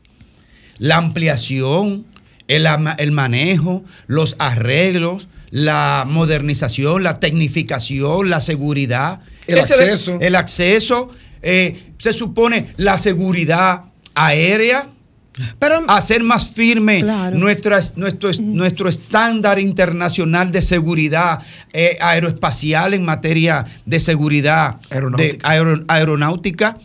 la ampliación, el, el manejo, los arreglos, la modernización, la tecnificación, la seguridad. El Ese de- acceso. el acceso, eh, se supone la seguridad aérea. Hacer más firme nuestra- nuestro, nuestro estándar internacional de seguridad eh, aeroespacial en materia de seguridad de aeronáutica,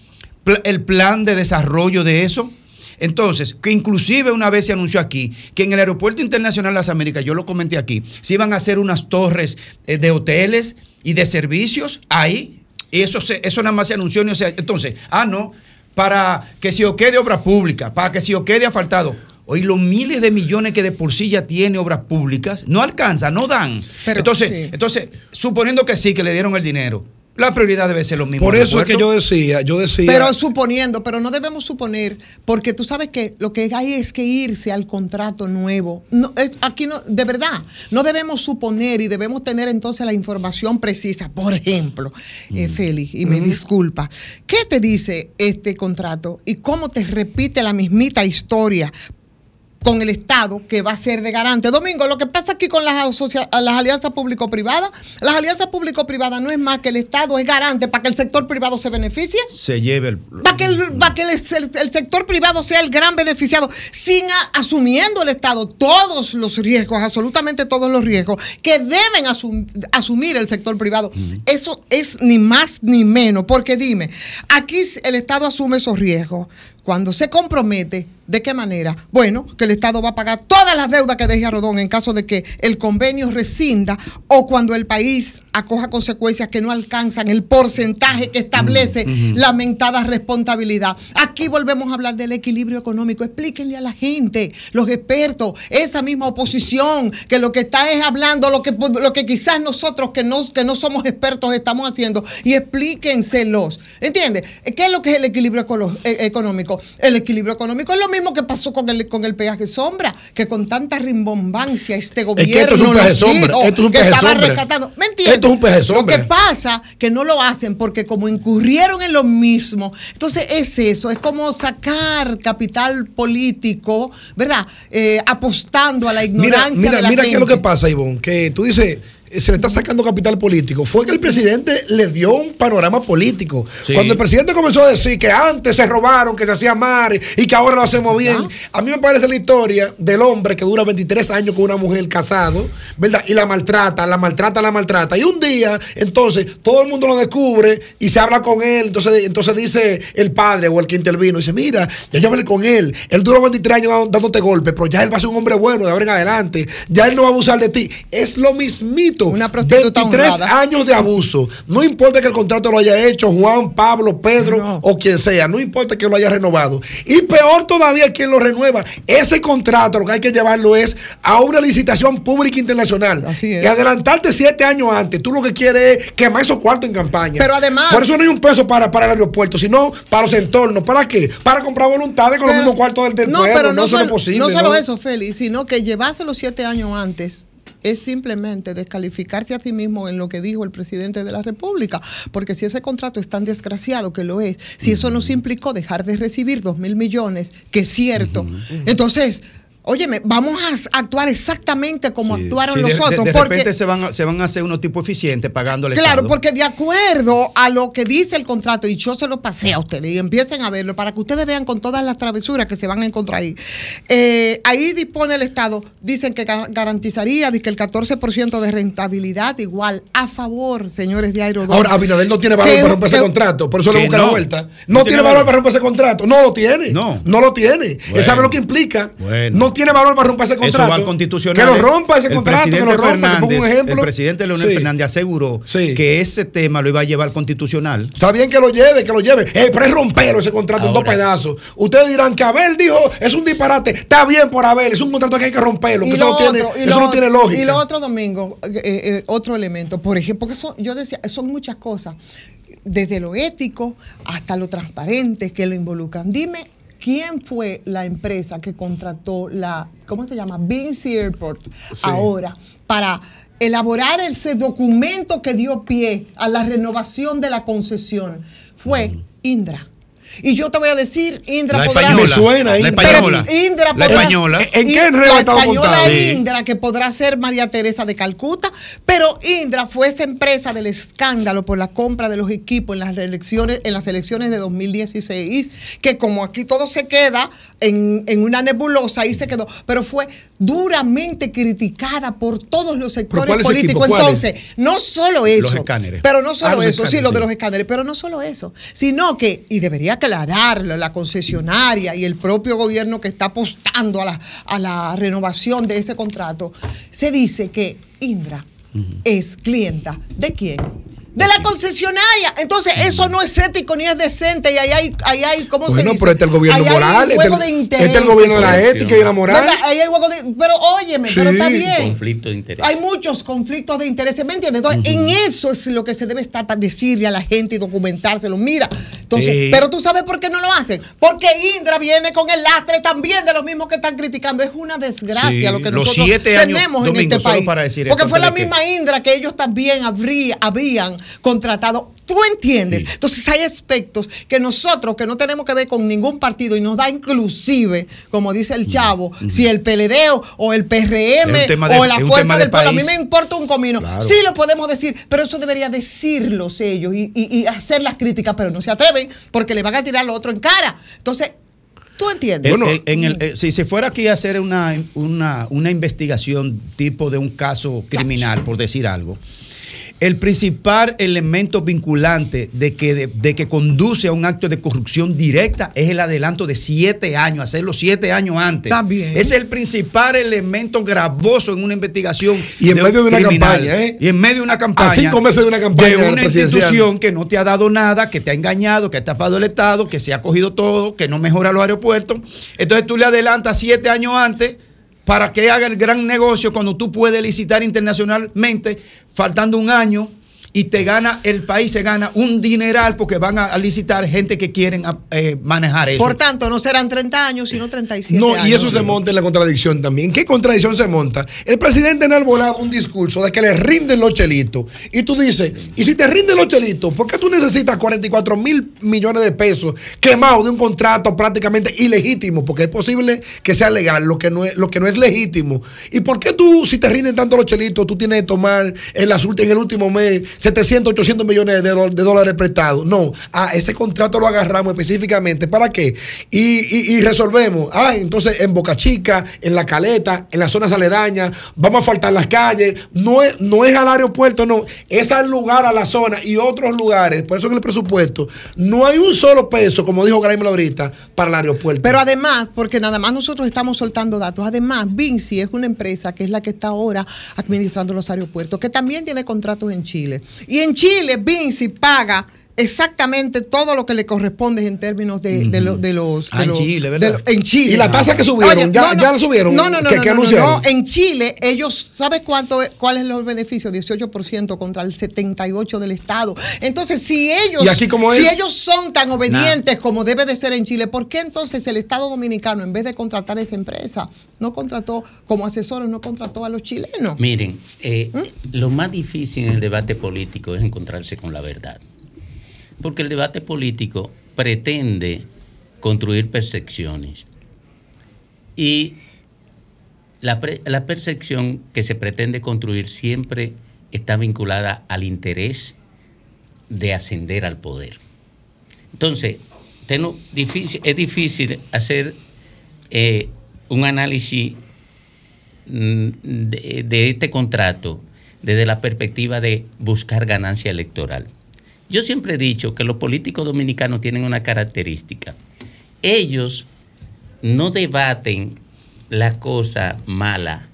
pl- el plan de desarrollo de eso. Entonces, que inclusive una vez se anunció aquí que en el Aeropuerto Internacional de las Américas, yo lo comenté aquí, se iban a hacer unas torres eh, de hoteles y de servicios ahí. Y eso, se- eso nada más se anunció. no se- entonces, ah, no, para que se o quede obra pública, para que se o quede asfaltado. Hoy los miles de millones que de por sí ya tiene obras públicas, no alcanza, no dan. Pero, entonces, sí. entonces, suponiendo que sí, que le dieron el dinero, la prioridad debe ser lo mismo. Por eso es que yo decía, yo decía. Pero suponiendo, pero no debemos suponer, porque tú sabes que lo que hay es que irse al contrato nuevo. No, es- aquí no, de verdad, no debemos suponer y debemos tener entonces la información precisa. Por ejemplo, eh, Félix, y me disculpa, ¿qué te dice este contrato y cómo te repite la mismita historia? Con el Estado que va a ser de garante. Domingo, lo que pasa aquí con las, alianzas público-privadas, las alianzas público-privadas no es más que el Estado es garante para que el sector privado se beneficie. Se lleve el. Para que, el, para que el, el- el sector privado sea el gran beneficiado, sin a- asumiendo el Estado todos los riesgos, absolutamente todos los riesgos que deben asum- asumir el sector privado. Eso es ni más ni menos, porque dime, aquí el Estado asume esos riesgos. Cuando se compromete, ¿de qué manera? Bueno, que el Estado va a pagar todas las deudas que deje a Rodón en caso de que el convenio rescinda o cuando el país acoja consecuencias que no alcanzan el porcentaje que establece la mentada responsabilidad. Aquí volvemos a hablar del equilibrio económico. Explíquenle a la gente, los expertos, esa misma oposición, que lo que está es hablando lo que, lo que quizás nosotros que no, que no somos expertos estamos haciendo y explíquenselos. ¿Entiendes? ¿Qué es lo que es el equilibrio eh, económico? El equilibrio económico es lo mismo que pasó con el, con el peaje sombra, que con tanta rimbombancia este gobierno que esto es un peje sombra, dijo esto es un estaba sombra. rescatando. ¿Me entiendes? Esto es un peje Lo sombra. que pasa que no lo hacen porque como incurrieron en lo mismo, entonces es eso, es como sacar capital político, ¿verdad? Eh, apostando a la Mira, ignorancia mira, de la mira qué es lo gente. que pasa, Ivonne, que tú dices, se le está sacando capital político. Fue que el presidente le dio un panorama político. Sí. Cuando el presidente comenzó a decir que antes se robaron, que se hacía mal y que ahora lo hacemos bien. A mí me parece la historia del hombre que dura 23 años con una mujer casado, ¿verdad? Y la maltrata, la maltrata, la maltrata. Y un día, entonces, todo el mundo lo descubre y se habla con él. Entonces, entonces dice el padre o el que intervino, dice, mira, ya yo hablé con él. Él duró 23 años dándote golpes, pero ya él va a ser un hombre bueno de ahora en adelante. Ya él no va a abusar de ti. Es lo mismito. Una prostituta 23 honrada. años de abuso. No importa que el contrato lo haya hecho Juan, Pablo, Pedro o quien sea. No importa que lo haya renovado. Y peor todavía quien lo renueva. Ese contrato lo que hay que llevarlo es a una licitación pública internacional. Y adelantarte siete años antes. Tú lo que quieres es quemar esos cuartos en campaña. Pero además- Por eso no hay un peso para, para el aeropuerto, sino para los entornos. ¿Para qué? Para comprar voluntades con los mismos cuartos del, del no, pueblo. pero no, solo, es posible. no solo ¿no? eso, Félix, sino que llevarse los siete años antes es simplemente descalificarte a ti mismo en lo que dijo el presidente de la República. Porque si ese contrato es tan desgraciado que lo es, si eso nos implicó dejar de recibir dos mil millones, que es cierto, entonces... Óyeme, vamos a actuar exactamente como actuaron Sí, de- los de- otros. De, porque, repente se van, a- se van a hacer unos tipos eficientes pagando al claro, Estado. porque de acuerdo a lo que dice el contrato, y yo se lo pasé a ustedes y empiecen a verlo para que ustedes vean con todas las travesuras que se van a encontrar ahí. Eh, ahí dispone el Estado, dicen que ga- garantizaría que el 14% de rentabilidad igual a favor, señores de Aerodón. Ahora, Abinader no tiene valor Que- para romper ese contrato, por eso le busca la vuelta. No, No tiene tiene valor valor. para romper ese contrato. No lo tiene. No. No lo tiene. Él Bueno. sabe lo que implica. Bueno. No tiene valor para romper ese Eso contrato. va al constitucional. Que lo rompa ese El contrato, que presidente lo rompa. Te pongo un Fernández- ejemplo. El presidente Leonel Sí. Fernández aseguró Sí. que ese tema lo iba a llevar al constitucional. Está bien que lo lleve, que lo lleve. Eh, pero es romperlo ese contrato en dos pedazos. Ustedes dirán que Abel dijo, es un disparate. Está bien por Abel, es un contrato que hay que romperlo. Que eso lo, no tiene, otro, y eso lo no tiene otro- lógica. Y lo otro domingo, eh, eh, otro elemento, por ejemplo, que son, yo decía, son muchas cosas, desde lo ético hasta lo transparente que lo involucran. Dime, ¿quién fue la empresa que contrató la, ¿cómo se llama? Vinci Airport ahora para elaborar ese documento que dio pie a la renovación de la concesión? Fue Indra. Y yo te voy a decir, Indra La podrá- española. Me suena, Pero Indra. La española. Indra La podrá- española. ¿En qué enredo la estamos española. Indra, que podrá ser María Teresa de Calcuta, pero Indra fue esa empresa del escándalo por la compra de los equipos en las elecciones, en las elecciones de 2016, que como aquí todo se queda en, en una nebulosa, ahí se quedó, pero fue duramente criticada por todos los sectores políticos. Entonces, no solo eso, Los escáneres. pero no solo Ah, eso, sí, lo de los escáneres, pero no solo eso, sino que, y debería aclararlo, la concesionaria y el propio gobierno que está apostando a la, a la renovación de ese contrato, se dice que Indra es clienta de quién? De la concesionaria. Entonces, eso no es ético ni es decente. Y ahí hay, ahí hay ¿cómo se Bueno, dice? pero este es el gobierno Ahí hay moral, este juego es el- de este es el gobierno de la ética y de la moral. ¿Verdad? Ahí hay juego de. Pero óyeme, pero está bien. Conflicto de interés. Hay muchos conflictos de interés, ¿me entiendes? Entonces, en eso es lo que se debe estar para decirle a la gente y documentárselo. Mira, entonces, Sí. pero tú sabes por qué no lo hacen. Porque Indra viene con el lastre también de los mismos que están criticando. Es una desgracia Sí, lo que los nosotros siete años, tenemos en Domingo, este país. para decir Porque fue la que- misma Indra que ellos también habría, habían contratado. ¿Tú entiendes? Entonces hay aspectos que nosotros, que no tenemos que ver con ningún partido y nos da inclusive, como dice el chavo, si el PLD o, el PRM de- o la fuerza del de pueblo, a mí me importa un comino. Claro. Sí lo podemos decir, pero eso debería decirlos ellos y, y- y hacer las críticas, pero no se atreven porque le van a tirar lo otro en cara. Entonces, ¿tú entiendes? En- el- eh, si se fuera aquí a hacer una, una, una investigación tipo de un caso criminal, por decir algo, el principal elemento vinculante de que, de, de que conduce a un acto de corrupción directa es el adelanto de siete años, hacerlo siete años antes. También. Es el principal elemento gravoso en una investigación. Y en medio de una criminal. campaña, ¿eh? Y en medio de una campaña. A cinco meses de una campaña De una institución que no te ha dado nada, que te ha engañado, que ha estafado el Estado, que se ha cogido todo, que no mejora los aeropuertos. Entonces tú le adelantas siete años antes para que haga el gran negocio cuando tú puedes licitar internacionalmente, faltando un año. Y te gana, el país se gana un dineral porque van a, a licitar gente que quieren eh, manejar eso. Por tanto, no serán 30 años, sino 37 No, años. y eso se monta en la contradicción también. ¿Qué contradicción se monta? El presidente ha volado un discurso de que le rinden los chelitos. Y tú dices, y si te rinden los chelitos, ¿por qué tú necesitas 44 mil millones de pesos quemados de un contrato prácticamente ilegítimo? Porque es posible que sea legal, lo que no es, lo que no es legítimo. ¿Y por qué tú, si te rinden tanto los chelitos, tú tienes que tomar en, las, en el último mes 700, 800 millones de, dólares prestados? No, ah, ese contrato lo agarramos específicamente. ¿Para qué? Y, y- y resolvemos. Ah, entonces en Boca Chica, en La Caleta, en las zonas aledañas, vamos a faltar las calles. No es, no es al aeropuerto, no. Es al lugar, a la zona y otros lugares. Por eso en el presupuesto no hay un solo peso, como dijo Graeme ahorita, para el aeropuerto. Pero además, porque nada más nosotros estamos soltando datos, además Vinci es una empresa que es la que está ahora administrando los aeropuertos, que también tiene contratos en Chile. Y en Chile Vinci paga exactamente todo lo que le corresponde en términos de, de lo- de los... de Ah, en Chile, de ¿verdad? en Chile. ¿Y la tasa que subieron? ¿Ya- ya la subieron? No, no, no, ¿Qué- no, qué no, no, anunciaron? no. En Chile, ellos, ¿sabes cuánto, es- cuál es los beneficios? 18% contra el 78% del Estado. Entonces, si ellos, ¿Y aquí cómo si es? ellos son tan obedientes como debe de ser en Chile, ¿por qué entonces el Estado Dominicano, en vez de contratar a esa empresa, no contrató como asesores, no contrató a los chilenos? Miren, eh, ¿Mm? lo más difícil en el debate político es encontrarse con la verdad. Porque el debate político pretende construir percepciones. Y la, la percepción que se pretende construir siempre está vinculada al interés de ascender al poder. Entonces, es difícil hacer eh, un análisis mm, de este contrato desde la perspectiva de buscar ganancia electoral. Yo siempre he dicho que los políticos dominicanos tienen una característica. Ellos no debaten la cosa mala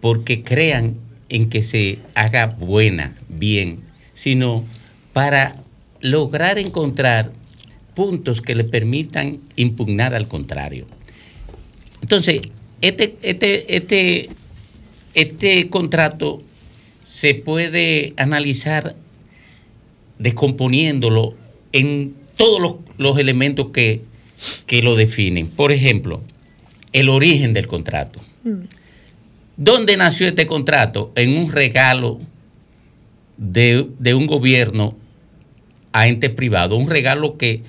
porque crean en que se haga buena, bien, sino para lograr encontrar puntos que le permitan impugnar al contrario. Entonces, este, este, este, este contrato se puede analizar descomponiéndolo en todos los, los elementos que, que lo definen. Por ejemplo, el origen del contrato. ¿Dónde nació este contrato? En un regalo de, de un gobierno a ente privado, un regalo que,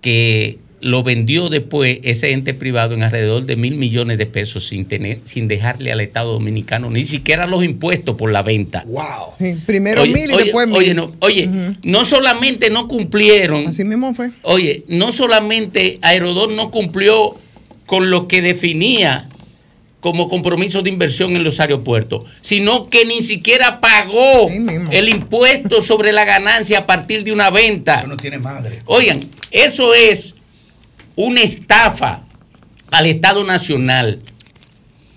que lo vendió después ese ente privado en alrededor de mil millones de pesos sin tener, sin dejarle al Estado Dominicano ni siquiera los impuestos por la venta. Wow. primero Oye, mil y oye, después mil. Oye, no, oye, no solamente no cumplieron. Así mismo fue. Oye, no solamente Aerodón no cumplió con lo que definía como compromiso de inversión en los aeropuertos, sino que ni siquiera pagó el impuesto sobre la ganancia a partir de una venta. Eso no tiene madre. Oigan, eso es una estafa al Estado Nacional.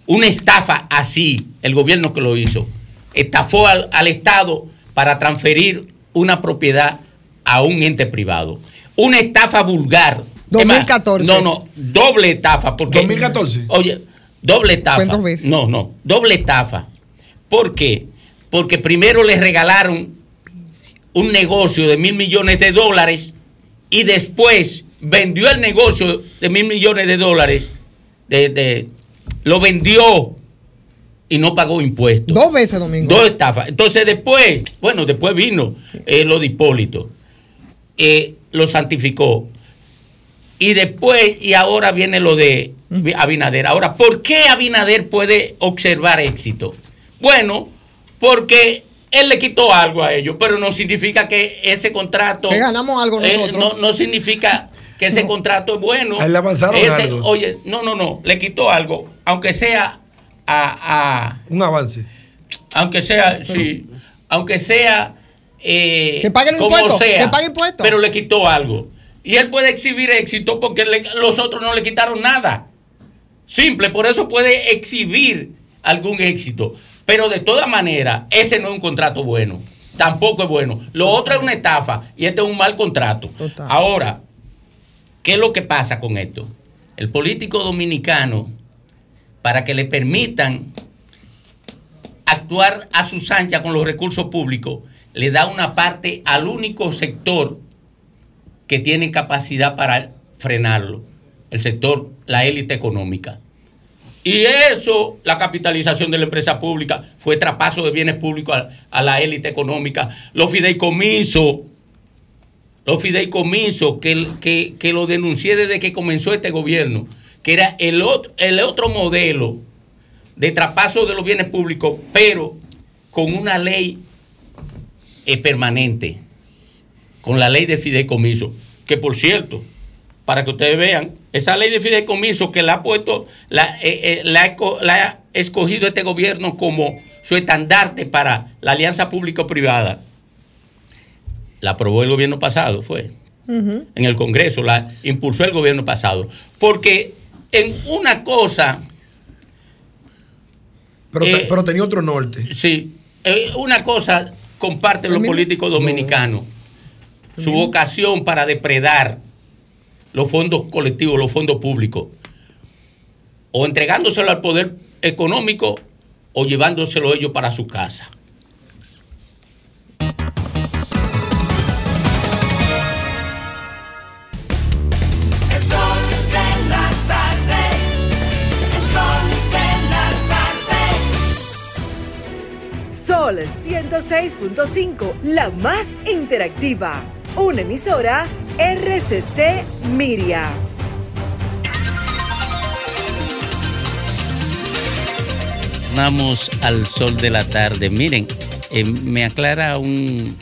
Una estafa así, el gobierno que lo hizo. Estafó al, al Estado para transferir una propiedad a un ente privado. Una estafa vulgar. Es más, 2014. No, no, doble estafa. Porque, 2014. Oye, doble estafa. No, no, doble estafa. ¿Por qué? Porque primero les regalaron un negocio de mil millones de dólares y después vendió el negocio de mil millones de dólares, de, de- lo vendió y no pagó impuestos. Dos veces, Domingo. Dos estafas. Entonces después, bueno, después vino eh, lo de Hipólito. Eh, lo santificó. Y después, y ahora viene lo de Abinader. Ahora, ¿por qué Abinader puede observar éxito? Bueno, porque él le quitó algo a ellos, pero no significa que ese contrato... Que ganamos algo eh, nosotros. no, no significa que ese contrato es bueno. A él le avanzaron Ese- algo. Oye, no, no, no, le quitó algo, aunque sea a- a Un avance. aunque sea, sí, aunque sea eh, Que paguen como impuestos, sea, que paguen impuestos. pero le quitó algo. Y él puede exhibir éxito porque le- los otros no le quitaron nada. Simple, por eso puede exhibir algún éxito. Pero de todas maneras, ese no es un contrato bueno. Tampoco es bueno. Lo otro es una estafa y este es un mal contrato. Ahora, ¿qué es lo que pasa con esto? El político dominicano, para que le permitan actuar a sus anchas con los recursos públicos, le da una parte al único sector que tiene capacidad para frenarlo, el sector, la élite económica. Y eso, la capitalización de la empresa pública, fue traspaso de bienes públicos a, a la élite económica, los fideicomisos, los fideicomisos que, que, que lo denuncié desde que comenzó este gobierno, que era el otro, el otro modelo de traspaso de los bienes públicos, pero con una ley eh, permanente, con la ley de fideicomiso, que por cierto, para que ustedes vean, esa ley de fideicomiso que la ha puesto, la, eh, eh, la ha esco- la ha escogido este gobierno como su estandarte para la alianza público-privada, la aprobó el gobierno pasado, fue en el Congreso, la impulsó el gobierno pasado. Porque en una cosa. Pero, eh, pero tenía otro norte. Sí, eh, una cosa comparten los políticos dominicanos, su vocación para depredar los fondos colectivos, los fondos públicos, o entregándoselo al poder económico o llevándoselo ellos para su casa. Sol 106.5, la más interactiva. Una emisora RCC Miria. Retornamos al sol de la tarde. Miren, eh, me aclara un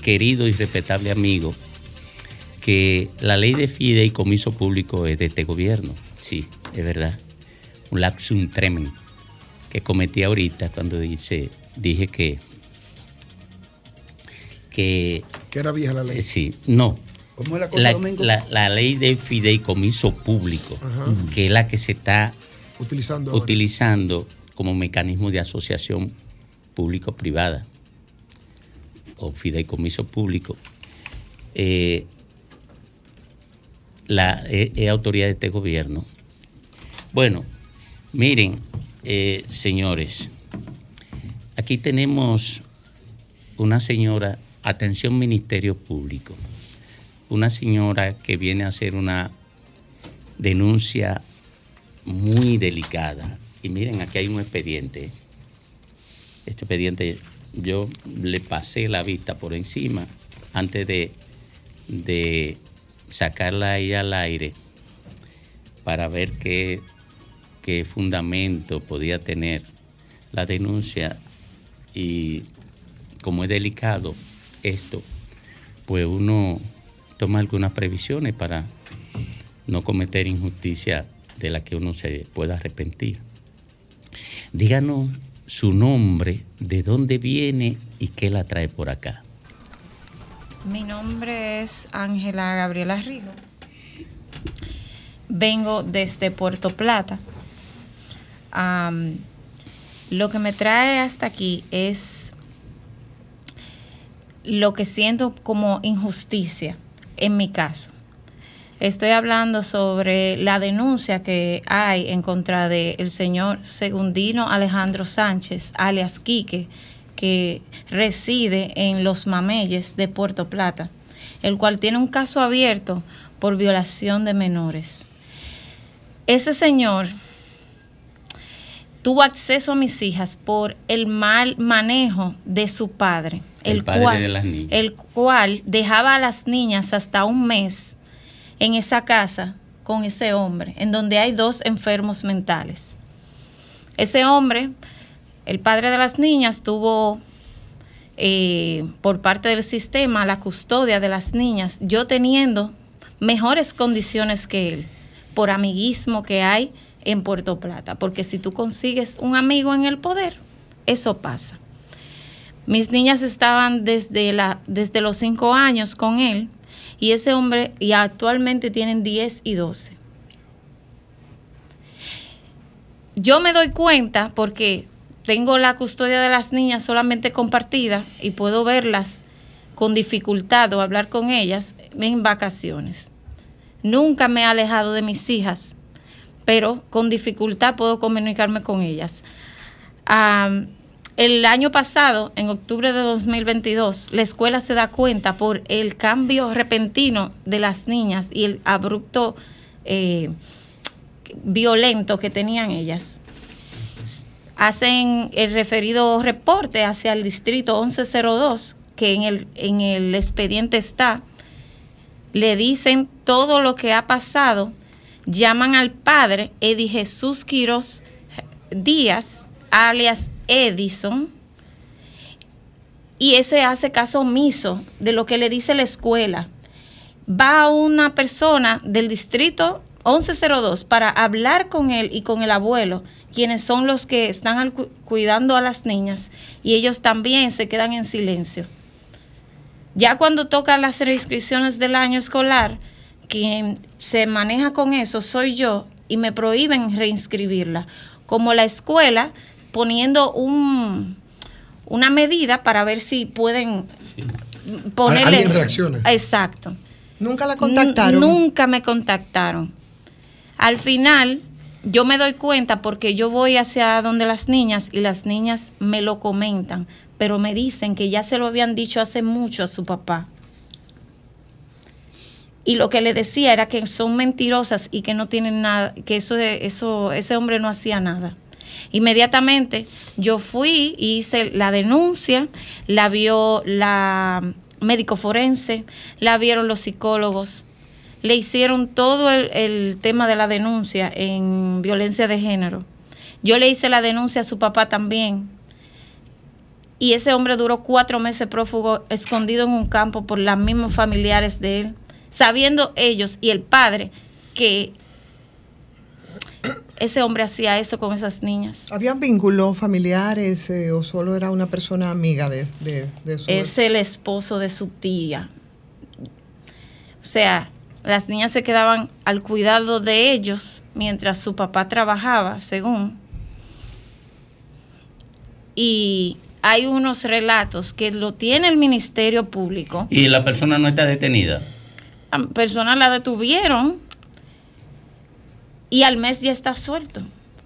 querido y respetable amigo que la ley de fideicomiso público es de este gobierno. Sí, es verdad. Un lapsum tremens que cometí ahorita cuando dice, dije que que Que era vieja la ley. eh, sí, no. ¿Cómo es la cosa, La, Domingo? la- la ley de fideicomiso público, Ajá. que es la que se está Utilizando ahora. utilizando como mecanismo de asociación público-privada o fideicomiso público, eh, la eh, es autoridad de este gobierno. Bueno, miren, eh, señores, aquí tenemos una señora, atención Ministerio Público, una señora que viene a hacer una denuncia muy delicada. Y miren, aquí hay un expediente. Este expediente yo le pasé la vista por encima antes de, de sacarla ahí al aire para ver qué, qué fundamento podía tener la denuncia. Y como es delicado esto, pues uno toma algunas previsiones para no cometer injusticia de la que uno se pueda arrepentir. Díganos su nombre, de dónde viene y qué la trae por acá. Mi nombre es Ángela Gabriela Rigo. Vengo desde Puerto Plata. Lo que me trae hasta aquí es lo que siento como injusticia en mi caso. Estoy hablando sobre la denuncia que hay en contra del señor Segundino Alejandro Sánchez, alias Quique, que reside en Los Mameyes de Puerto Plata, el cual tiene un caso abierto por violación de menores. Ese señor tuvo acceso a mis hijas por el mal manejo de su padre, El padre de las niñas. el cual dejaba a las niñas hasta un mes en esa casa con ese hombre, en donde hay dos enfermos mentales. Ese hombre, el padre de las niñas, tuvo eh, por parte del sistema la custodia de las niñas, yo teniendo mejores condiciones que él, por amiguismo que hay en Puerto Plata, porque si tú consigues un amigo en el poder, eso pasa. Mis niñas estaban desde, la, desde los cinco años con él y ese hombre y actualmente tienen 10 y 12. Yo me doy cuenta porque tengo la custodia de las niñas solamente compartida y puedo verlas con dificultad o hablar con ellas en vacaciones. Nunca me he alejado de mis hijas, pero con dificultad puedo comunicarme con ellas. El año pasado, en octubre de 2022, la escuela se da cuenta por el cambio repentino de las niñas y el abrupto eh, violento que tenían ellas. Hacen el referido reporte hacia el distrito 1102, que en el, en el expediente está. Le dicen todo lo que ha pasado. Llaman al padre Eddie Jesús Quiroz Díaz, alias Edison, y ese hace caso omiso de lo que le dice la escuela. Va una persona del distrito 1102 para hablar con él y con el abuelo, quienes son los que están cuidando a las niñas, y ellos también se quedan en silencio. Ya cuando tocan las reinscripciones del año escolar, quien se maneja con eso soy yo y me prohíben reinscribirla. Como la escuela poniendo un, una medida para ver si pueden ponerle. Alguien reacciona. Exacto. Nunca la contactaron. N- Nunca me contactaron. Al final, yo me doy cuenta porque yo voy hacia donde las niñas y las niñas me lo comentan, pero me dicen que ya se lo habían dicho hace mucho a su papá. Y lo que le decía era que son mentirosas y que no tienen nada, que eso, eso, ese hombre no hacía nada. Inmediatamente yo fui y hice la denuncia, la vio la médico forense, la vieron los psicólogos, le hicieron todo el, el tema de la denuncia en violencia de género. Yo le hice la denuncia a su papá también. Y ese hombre duró cuatro meses prófugo, escondido en un campo por las mismos familiares de él, sabiendo ellos y el padre que ese hombre hacía eso con esas niñas. ¿Habían vínculos familiares eh, o solo era una persona amiga de, de, de su Es el esposo de su tía. O sea, las niñas se quedaban al cuidado de ellos mientras su papá trabajaba, según. Y hay unos relatos que lo tiene el Ministerio Público. Y la persona no está detenida. Personas la detuvieron y al mes ya está suelto.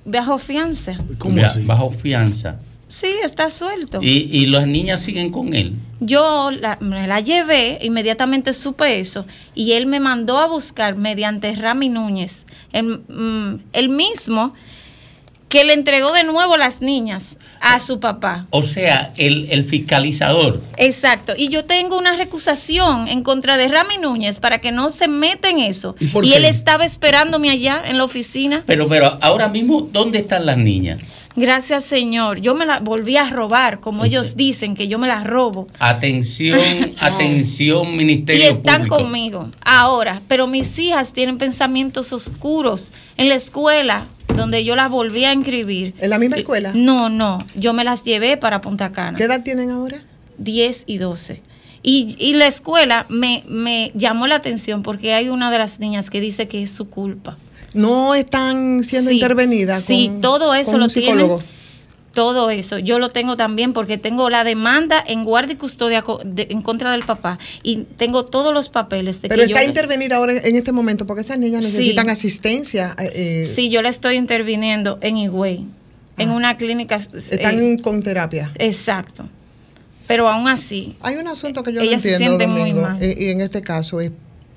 Bajo fianza. Via- Bajo fianza. Sí, está suelto. Y, y las niñas siguen con él. Yo la- me la llevé, inmediatamente supe eso, y él me mandó a buscar mediante Rami Núñez, el, mm, el mismo que le entregó de nuevo las niñas a su papá. O sea, el, el fiscalizador. Exacto. Y yo tengo una recusación en contra de Rami Núñez para que no se meta en eso. ¿Y Y él estaba esperándome allá en la oficina. Pero, pero ahora mismo, ¿dónde están las niñas? Gracias, Señor. Yo me la volví a robar, como ellos dicen que yo me las robo. Atención, atención, Ministerio y están Público. conmigo ahora, pero mis hijas tienen pensamientos oscuros en la escuela donde yo las volví a inscribir. ¿En la misma escuela? No, no, yo me las llevé para Punta Cana. ¿Qué edad tienen ahora? 10 y 12. Y, y la escuela me, me llamó la atención porque hay una de las niñas que dice que es su culpa. No están siendo Sí, intervenidas. Sí, con- todo eso con lo tienen. Todo eso. Yo lo tengo también porque tengo la demanda en guardia y custodia de- en contra del papá. Y tengo todos los papeles de Pero que está yo. intervenida ahora en este momento porque esas niñas Sí. necesitan asistencia. eh, eh, Sí, yo la estoy interviniendo en Higüey, en una clínica. Ah. Están eh, con terapia. Exacto. Pero aún así. Hay un asunto que yo Ellas no se entiendo, sienten muy mal. eh, y en este caso es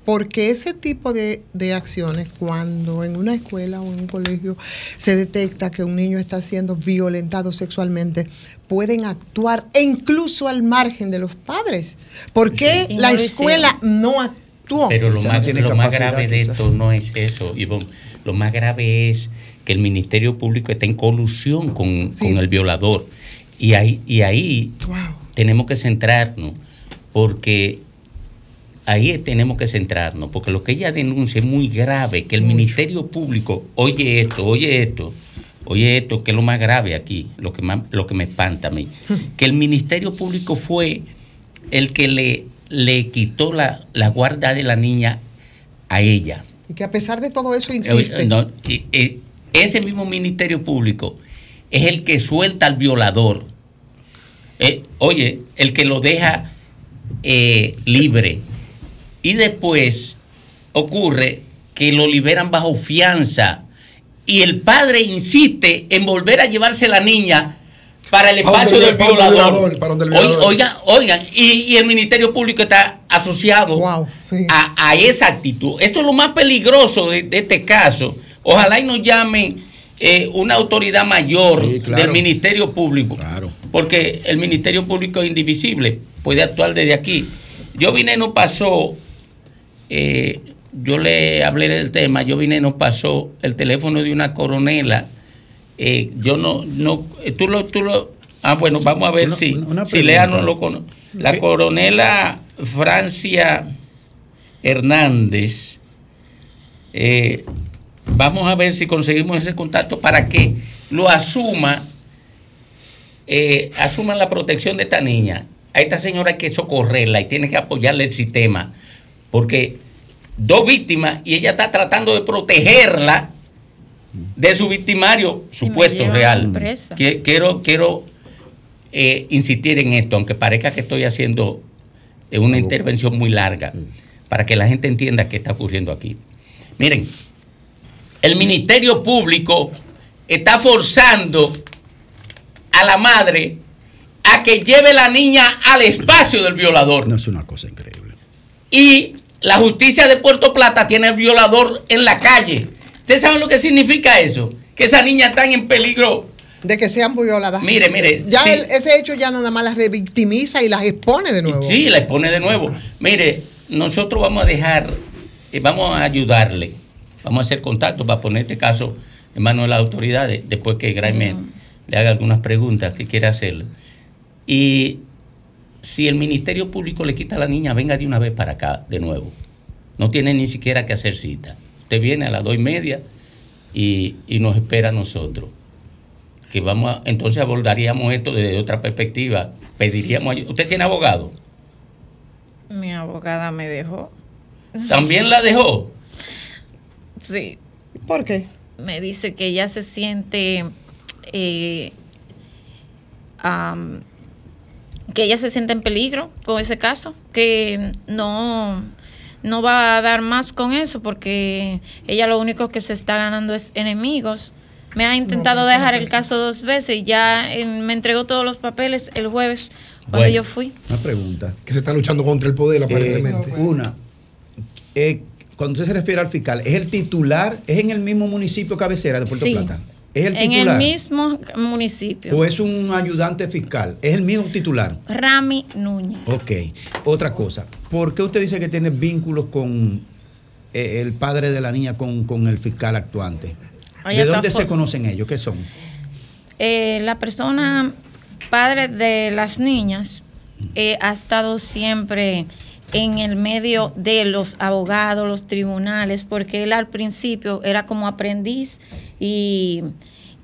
porque ese tipo de, de acciones, cuando en una escuela o en un colegio se detecta que un niño está siendo violentado sexualmente, pueden actuar e incluso al margen de los padres. ¿Por qué la escuela no actuó? Pero lo, O sea, más, no tiene lo más capacidad, grave de esto no es eso, Ivonne. Lo más grave es que el Ministerio Público está en colusión con, con el violador. Y ahí, y ahí tenemos que centrarnos, porque ahí tenemos que centrarnos, porque lo que ella denuncia es muy grave, que el Ministerio Público, oye esto, oye esto, oye esto, que es lo más grave aquí, lo que, más, lo que me espanta a mí, que el Ministerio Público fue el que le, le quitó la, la guarda de la niña a ella. Y que a pesar de todo eso Eh, insiste. no, y ese mismo Ministerio Público es el que suelta al violador. Eh, oye, el que lo deja eh, libre. Y después ocurre que lo liberan bajo fianza. Y el padre insiste en volver a llevarse la niña para el espacio el- del violador. Oigan, oigan, y, y el Ministerio Público está asociado a, a esa actitud. Esto es lo más peligroso de, de este caso. Ojalá y nos llamen eh, una autoridad mayor claro. del Ministerio Público. Porque el Ministerio Público es indivisible, puede actuar desde aquí. Yo vine, no pasó, eh, yo le hablé del tema, yo vine, nos pasó el teléfono de una coronela. eh, yo no, no, eh, tú lo, tú lo, ah, bueno, vamos a ver Una- si, una si Lea no lo conoce. La coronela Francia Hernández, eh, vamos a ver si conseguimos ese contacto para que lo asuma, eh, asuman la protección de esta niña. A esta señora hay que socorrerla y tiene que apoyarle el sistema, porque dos víctimas y ella está tratando de protegerla de su victimario supuesto real. Quiero, quiero eh, insistir en esto, aunque parezca que estoy haciendo eh, una intervención muy larga, para que la gente entienda qué está ocurriendo aquí. Miren, el Ministerio Público está forzando a la madre a que lleve la niña al espacio del violador. No es una cosa increíble. Y la justicia de Puerto Plata tiene al violador en la calle. ¿Ustedes saben lo que significa eso? Que esa niña está en peligro. De que sean violadas. Mire, mire, Ya sí. el- ese hecho ya no nada más las revictimiza y las expone de nuevo. Sí, la expone de nuevo. Mire, nosotros vamos a dejar, eh, vamos a ayudarle, vamos a hacer contacto para poner este caso en manos de las autoridades, después que Graeme le haga algunas preguntas que quiere hacerle. Y si el Ministerio Público le quita a la niña, venga de una vez para acá, de nuevo. No tiene ni siquiera que hacer cita. Usted viene a las dos y media y, y nos espera a nosotros. Que vamos a- entonces abordaríamos esto desde otra perspectiva. Pediríamos ayuda. ¿Usted tiene abogado? Mi abogada me dejó. ¿También la dejó? Sí. ¿Por qué? Me dice que ella se siente eh, am, que ella se siente en peligro con ese caso, que no, no va a dar más con eso porque ella lo único que se está ganando es enemigos. Me ha intentado dejar el caso dos veces y ya me entregó todos los papeles el jueves cuando Bueno. yo fui. Una pregunta. Que se está luchando contra el poder, aparentemente. Eh, una. Eh, cuando usted se refiere al fiscal, ¿es el titular? ¿Es en el mismo municipio cabecera de Puerto Sí. Plata? ¿Es el en titular? el mismo municipio. ¿O es un ayudante fiscal? ¿Es el mismo titular? Rami Núñez. Ok. Otra cosa. ¿Por qué usted dice que tiene vínculos con eh, el padre de la niña, con, con el fiscal actuante? ¿De dónde se conocen ellos? ¿Qué son? Eh, la persona padre de las niñas eh, ha estado siempre en el medio de los abogados, los tribunales, porque él al principio era como aprendiz y,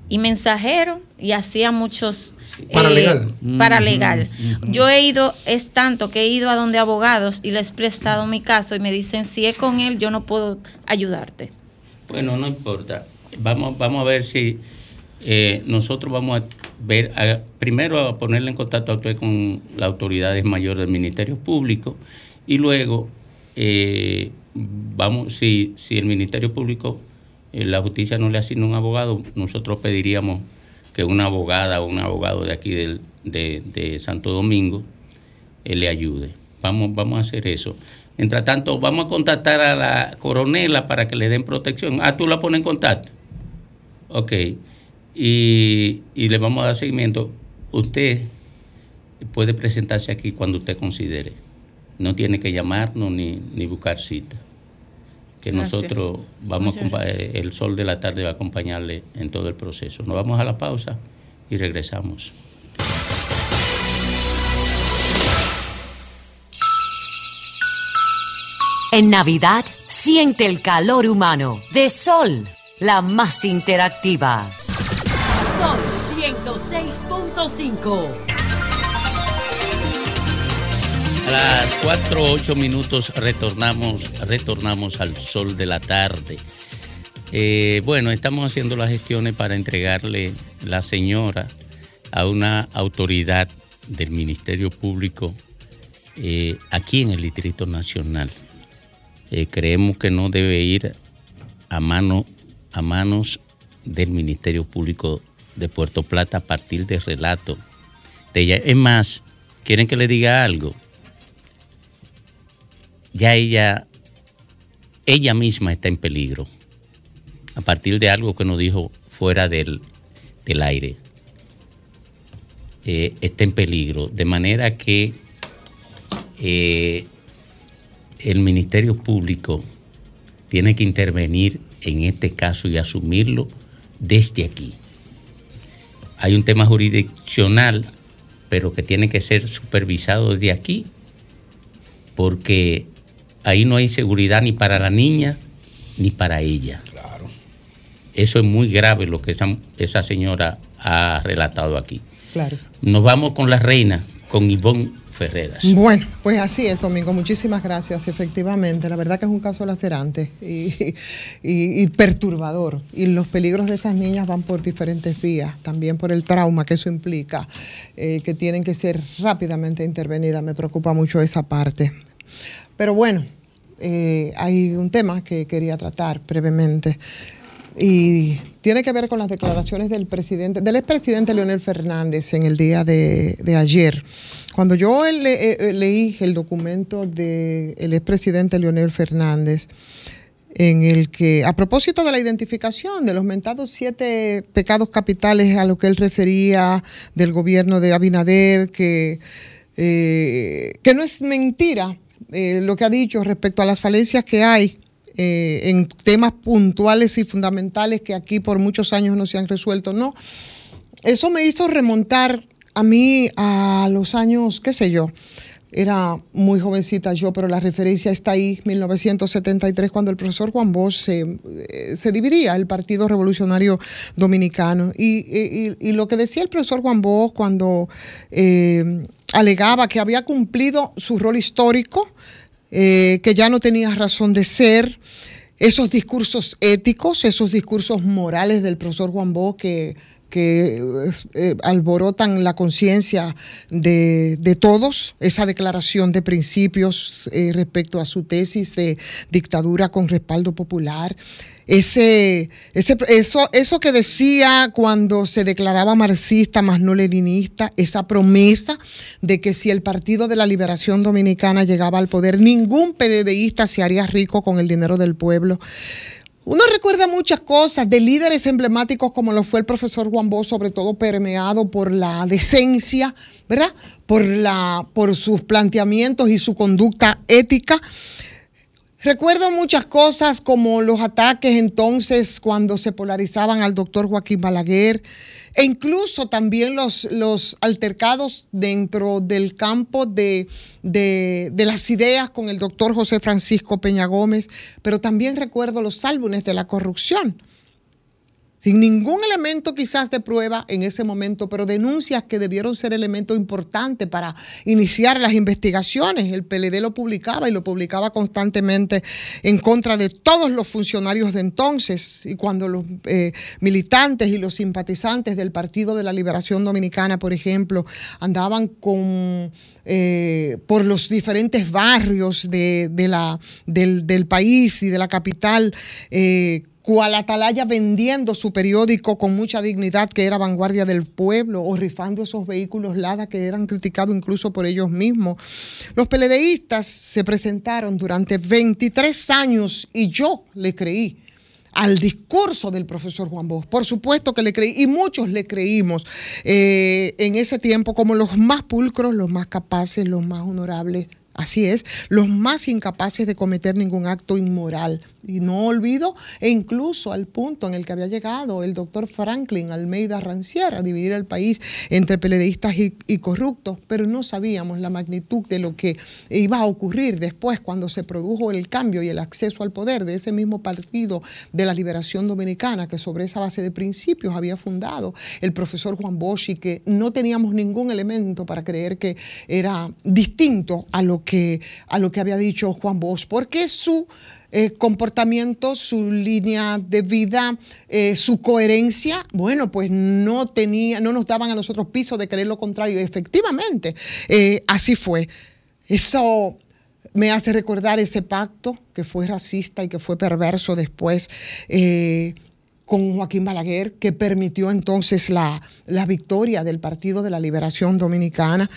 y mensajero y hacía muchos... eh, Paralegal. paralegal. Ujú, ujú. Yo he ido, es tanto que he ido a donde abogados y les he prestado mi caso y me dicen, si es con él, yo no puedo ayudarte. Bueno, no importa. Vamos, vamos a ver si eh, nosotros vamos a ver, a- primero a ponerle en contacto a usted con las autoridades mayores del Ministerio Público y luego eh, vamos, si, si el Ministerio Público, la justicia no le asigna un abogado, nosotros pediríamos que una abogada o un abogado de aquí de, de Santo Domingo le ayude. Vamos, vamos a hacer eso. Mientras tanto, vamos a contactar a la coronela para que le den protección. Ah, tú la pones en contacto. Ok. Y, y le vamos a dar seguimiento. Usted puede presentarse aquí cuando usted considere. No tiene que llamarnos ni, ni buscar cita. Que Gracias. nosotros vamos a el sol de la tarde va a acompañarle en todo el proceso. Nos vamos a la pausa y regresamos. En Navidad, siente el calor humano de Sol, la más interactiva. Sol 106.5. A las 4 8 minutos retornamos, retornamos al sol de la tarde. Eh, bueno, estamos haciendo las gestiones para entregarle la señora a una autoridad del Ministerio Público eh, aquí en el Distrito Nacional. Eh, creemos que no debe ir a, mano, a manos del Ministerio Público de Puerto Plata a partir del relato de ella. Es más, ¿quieren que le diga algo? Ya ella, ella misma está en peligro a partir de algo que nos dijo fuera del, del aire. Eh, está en peligro, de manera que eh, el Ministerio Público tiene que intervenir en este caso y asumirlo desde aquí. Hay un tema jurisdiccional, pero que tiene que ser supervisado desde aquí, porque ahí no hay seguridad ni para la niña ni para ella. Claro. Eso es muy grave lo que esa, esa señora ha relatado aquí. Claro. Nos vamos con la reina, con Ivonne Ferreras. Bueno, pues así es, Domingo. Muchísimas gracias. Efectivamente, la verdad que es un caso lacerante y, y- y perturbador. Y los peligros de esas niñas van por diferentes vías, también por el trauma que eso implica, eh, que tienen que ser rápidamente intervenidas. Me preocupa mucho esa parte. Pero bueno, eh, hay un tema que quería tratar brevemente y tiene que ver con las declaraciones del presidente, del expresidente Leonel Fernández en el día de, de ayer. Cuando yo le- eh, leí el documento del expresidente Leonel Fernández, en el que, a propósito de la identificación de los mentados siete pecados capitales a lo que él refería del gobierno de Abinader, que, eh, que no es mentira eh, lo que ha dicho respecto a las falencias que hay eh, en temas puntuales y fundamentales que aquí por muchos años no se han resuelto. No, eso me hizo remontar a mí a los años, qué sé yo, era muy jovencita yo, pero la referencia está ahí, 1973, cuando el profesor Juan Bosch se, eh, se dividía el Partido Revolucionario Dominicano. Y, y- y lo que decía el profesor Juan Bosch cuando eh, alegaba que había cumplido su rol histórico, eh, que ya no tenía razón de ser, esos discursos éticos, esos discursos morales del profesor Juan Bosch que, que eh, alborotan la conciencia de, de todos, esa declaración de principios eh, respecto a su tesis de dictadura con respaldo popular, ese, ese, eso, eso que decía cuando se declaraba marxista más no leninista, esa promesa de que si el Partido de la Liberación Dominicana llegaba al poder, ningún PLDista se haría rico con el dinero del pueblo. Uno recuerda muchas cosas de líderes emblemáticos como lo fue el profesor Juan Bosch, sobre todo permeado por la decencia, ¿verdad? Por, la, por sus planteamientos y su conducta ética. Recuerdo muchas cosas como los ataques entonces cuando se polarizaban al doctor Joaquín Balaguer e incluso también los, los altercados dentro del campo de, de- de las ideas con el doctor José Francisco Peña Gómez, pero también recuerdo los álbumes de la corrupción sin ningún elemento quizás de prueba en ese momento, pero denuncias que debieron ser elemento importante para iniciar las investigaciones. El PLD lo publicaba y lo publicaba constantemente en contra de todos los funcionarios de entonces. Y cuando los eh, militantes y los simpatizantes del Partido de la Liberación Dominicana, por ejemplo, andaban eh, por los diferentes barrios de, del país y de la capital, eh, cual atalaya vendiendo su periódico con mucha dignidad, que era vanguardia del pueblo, o rifando esos vehículos Lada que eran criticados incluso por ellos mismos. Los peledeístas se presentaron durante 23 años y yo le creí al discurso del profesor Juan Bosch. Por supuesto que le creí, y muchos le creímos eh, en ese tiempo como los más pulcros, los más capaces, los más honorables. Así es, los más incapaces de cometer ningún acto inmoral. Y no olvido, e incluso al punto en el que había llegado el doctor Franklin Almeida Rancière a dividir el país entre peledeístas y, y corruptos, pero no sabíamos la magnitud de lo que iba a ocurrir después cuando se produjo el cambio y el acceso al poder de ese mismo partido de la liberación dominicana que sobre esa base de principios había fundado el profesor Juan Bosch y que no teníamos ningún elemento para creer que era distinto a lo que, a lo que había dicho Juan Bosch, porque su eh, comportamiento, su línea de vida, eh, su coherencia, bueno, pues no tenía, no nos daban a nosotros piso de creer lo contrario. Efectivamente, eh, así fue. Eso me hace recordar ese pacto que fue racista y que fue perverso después. con Joaquín Balaguer, que permitió entonces la, la victoria del Partido de la Liberación Dominicana.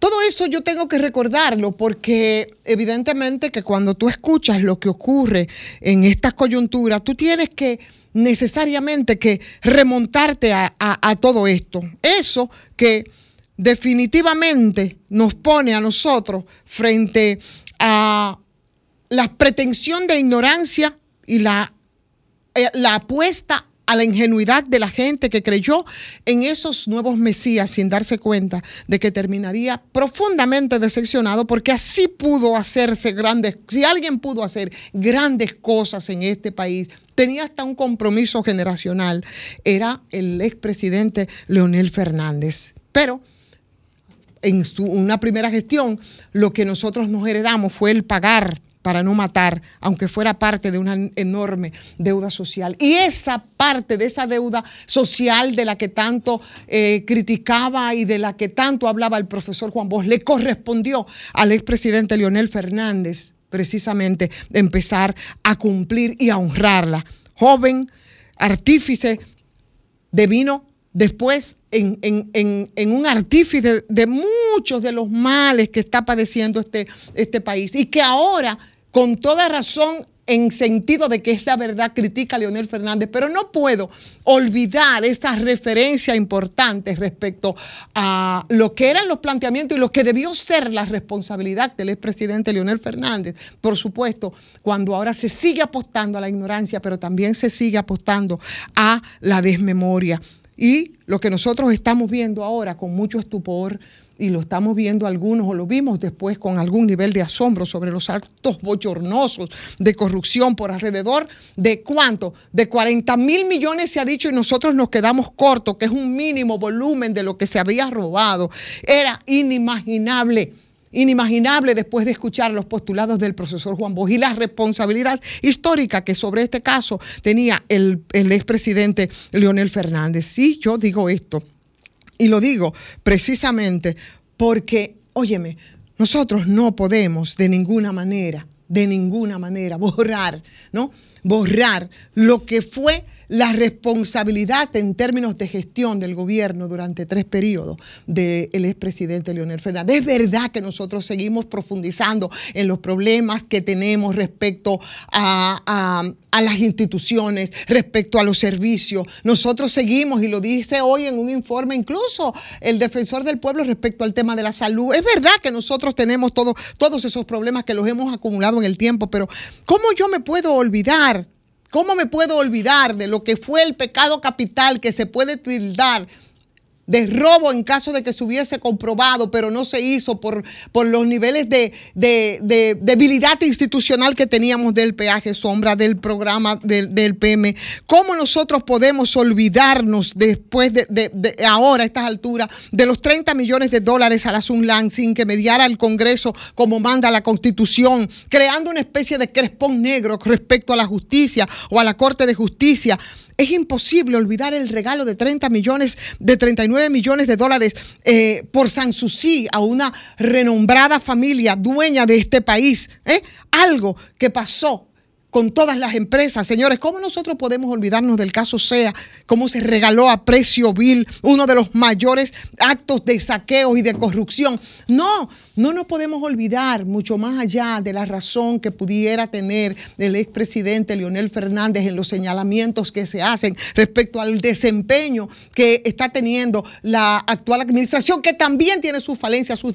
Todo eso yo tengo que recordarlo porque evidentemente que cuando tú escuchas lo que ocurre en estas coyunturas, tú tienes que necesariamente que remontarte a, a- todo esto. Eso que definitivamente nos pone a nosotros frente a la pretensión de ignorancia y la eh, la apuesta a la ingenuidad de la gente que creyó en esos nuevos mesías sin darse cuenta de que terminaría profundamente decepcionado porque así pudo hacerse grandes, si alguien pudo hacer grandes cosas en este país, tenía hasta un compromiso generacional, era el expresidente Leonel Fernández. Pero en su, una primera gestión, lo que nosotros nos heredamos fue el pagar para no matar, aunque fuera parte de una enorme deuda social. Y esa parte de esa deuda social de la que tanto eh, criticaba y de la que tanto hablaba el profesor Juan Bosch, le correspondió al expresidente Leonel Fernández precisamente empezar a cumplir y a honrarla. Joven, artífice devino después en, un artífice de muchos de los males que está padeciendo este, este país y que ahora, con toda razón, en sentido de que es la verdad, critica a Leonel Fernández, pero no puedo olvidar esa referencia importante respecto a lo que eran los planteamientos y lo que debió ser la responsabilidad del expresidente Leonel Fernández. Por supuesto, cuando ahora se sigue apostando a la ignorancia, pero también se sigue apostando a la desmemoria. Y lo que nosotros estamos viendo ahora con mucho estupor, y lo estamos viendo algunos o lo vimos después con algún nivel de asombro sobre los actos bochornosos de corrupción por alrededor de cuánto, de 40 mil millones se ha dicho y nosotros nos quedamos cortos, que es un mínimo volumen de lo que se había robado. Era inimaginable inimaginable después de escuchar los postulados del profesor Juan Bosch y la responsabilidad histórica que sobre este caso tenía el, el expresidente Leonel Fernández. Sí, yo digo esto y lo digo precisamente porque, óyeme, nosotros no podemos de ninguna manera, de ninguna manera borrar, ¿no? Borrar lo que fue la responsabilidad en términos de gestión del gobierno durante tres periodos del expresidente Leonel Fernández. Es verdad que nosotros seguimos profundizando en los problemas que tenemos respecto a, a- las instituciones, respecto a los servicios. Nosotros seguimos, y lo dice hoy en un informe incluso el defensor del pueblo respecto al tema de la salud. Es verdad que nosotros tenemos todo- todos esos problemas que los hemos acumulado en el tiempo, pero ¿cómo yo me puedo olvidar? ¿Cómo me puedo olvidar de lo que fue el pecado capital que se puede tildar de robo en caso de que se hubiese comprobado, pero no se hizo por, por los niveles de, de- de debilidad institucional que teníamos del peaje sombra, del programa del, del PM. ¿Cómo nosotros podemos olvidarnos después de, de- ahora, a estas alturas, de los 30 millones de dólares a la Sunlan sin que mediara el Congreso como manda la Constitución, creando una especie de crespón negro respecto a la justicia o a la Corte de Justicia? Es imposible olvidar el regalo de 30 millones, de 39 millones de dólares eh, por Sanssouci a una renombrada familia dueña de este país. ¿eh? Algo que pasó con todas las empresas. Señores, ¿cómo nosotros podemos olvidarnos del caso SEA? ¿Cómo se regaló a precio vil uno de los mayores actos de saqueo y de corrupción? No, no nos podemos olvidar, mucho más allá de la razón que pudiera tener el expresidente Leonel Fernández en los señalamientos que se hacen respecto al desempeño que está teniendo la actual administración, que también tiene sus falencias, sus,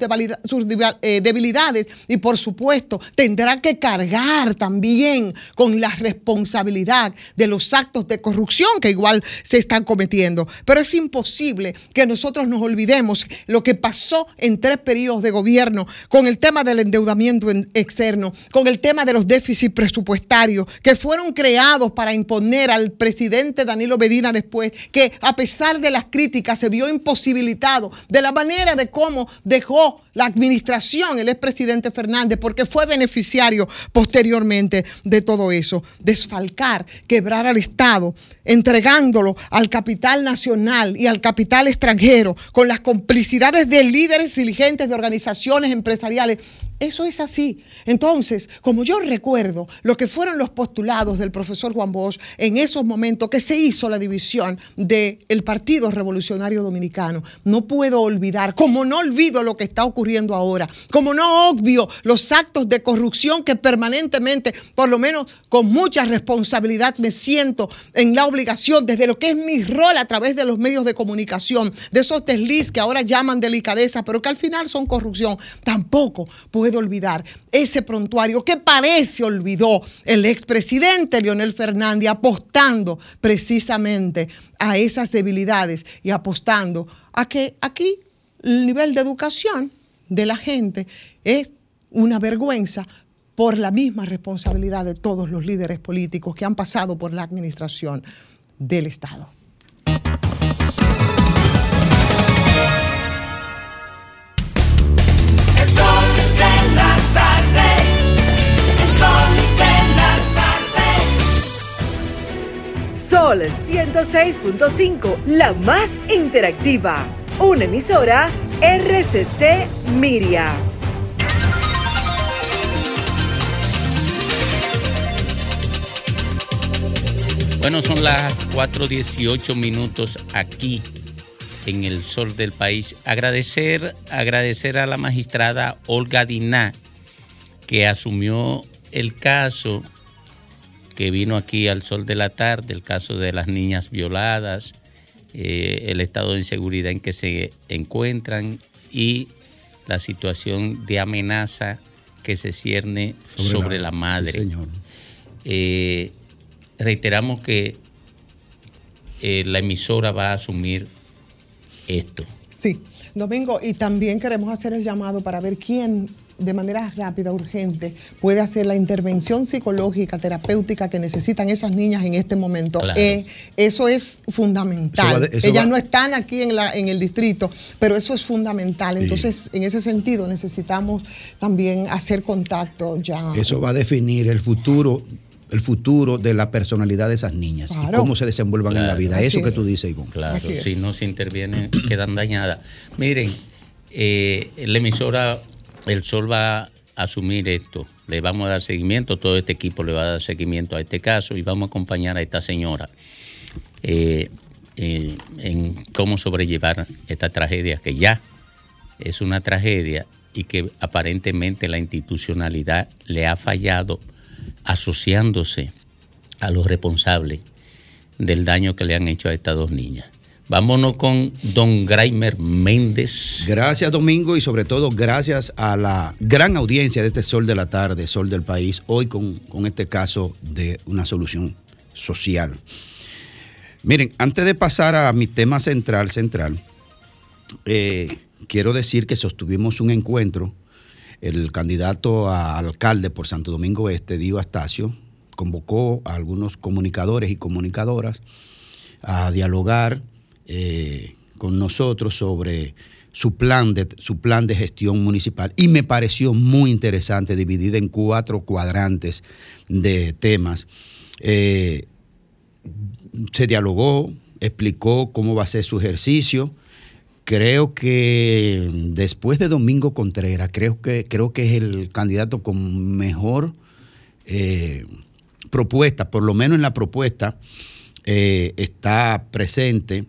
eh, debilidades, y por supuesto tendrá que cargar también con la responsabilidad de los actos de corrupción que igual se están cometiendo. Pero es imposible que nosotros nos olvidemos lo que pasó en tres periodos de gobierno con el tema del endeudamiento en- externo, con el tema de los déficits presupuestarios que fueron creados para imponer al presidente Danilo Medina después, que a pesar de las críticas se vio imposibilitado de la manera de cómo dejó la administración el expresidente Fernández, porque fue beneficiario posteriormente de todo eso. Desfalcar, quebrar al Estado, entregándolo al capital nacional y al capital extranjero, con las complicidades de líderes dirigentes de organizaciones empresariales. Eso es así. Entonces, como yo recuerdo lo que fueron los postulados del profesor Juan Bosch en esos momentos que se hizo la división del Partido Revolucionario Dominicano, no puedo olvidar, como no olvido lo que está ocurriendo ahora, como no obvio los actos de corrupción que permanentemente, por lo menos con mucha responsabilidad, me siento en la obligación desde lo que es mi rol a través de los medios de comunicación, de esos desliz que ahora llaman delicadeza, pero que al final son corrupción. Tampoco puedo olvidar ese prontuario que parece olvidó el expresidente Leonel Fernández apostando precisamente a esas debilidades y apostando a que aquí el nivel de educación de la gente es una vergüenza por la misma responsabilidad de todos los líderes políticos que han pasado por la administración del Estado. Sol 106.5, la más interactiva. Una emisora RCC Miria. Bueno, son las 4.18 minutos aquí en el sol del país. Agradecer, agradecer a la magistrada Olga Diná que asumió el caso que vino aquí al sol de la tarde, el caso de las niñas violadas, eh, el estado de inseguridad en que se encuentran y la situación de amenaza que se cierne Sobre sobre, la- la, madre. sí, señor. Eh, reiteramos que eh, la emisora va a asumir esto. Sí, Domingo, y también queremos hacer el llamado para ver quién de manera rápida, urgente, puede hacer la intervención psicológica, terapéutica que necesitan esas niñas en este momento. Claro. Eh, eso es fundamental. Eso va de- eso Ellas va- no están aquí en, la, en el distrito, pero eso es fundamental. Entonces, en ese sentido, necesitamos también hacer contacto ya. Eso va a definir el futuro, el futuro de la personalidad de esas niñas y cómo se desenvuelvan en la vida. Así Eso que es. tú dices, Ivonne. Claro, si no se intervienen, quedan dañadas. Miren, eh, la emisora El Sol va a asumir esto. Le vamos a dar seguimiento, todo este equipo le va a dar seguimiento a este caso y vamos a acompañar a esta señora eh, eh, en cómo sobrellevar esta tragedia, que ya es una tragedia y que aparentemente la institucionalidad le ha fallado asociándose a los responsables del daño que le han hecho a estas dos niñas. Vámonos con don Graimer Méndez. Gracias, Domingo, y sobre todo gracias a la gran audiencia de este Sol de la Tarde, Sol del País, hoy con, con este caso de una solución social. Miren, antes de pasar a mi tema central, central, eh, quiero decir que sostuvimos un encuentro. El candidato a alcalde por Santo Domingo Este, Dio Astacio, convocó a algunos comunicadores y comunicadoras a dialogar eh, con nosotros sobre su plan, de, su plan de gestión municipal y me pareció muy interesante, dividida en cuatro cuadrantes de temas. Eh, se dialogó, explicó cómo va a ser su ejercicio. Creo que después de Domingo Contreras, creo que, creo que es el candidato con mejor eh, propuesta, por lo menos en la propuesta está presente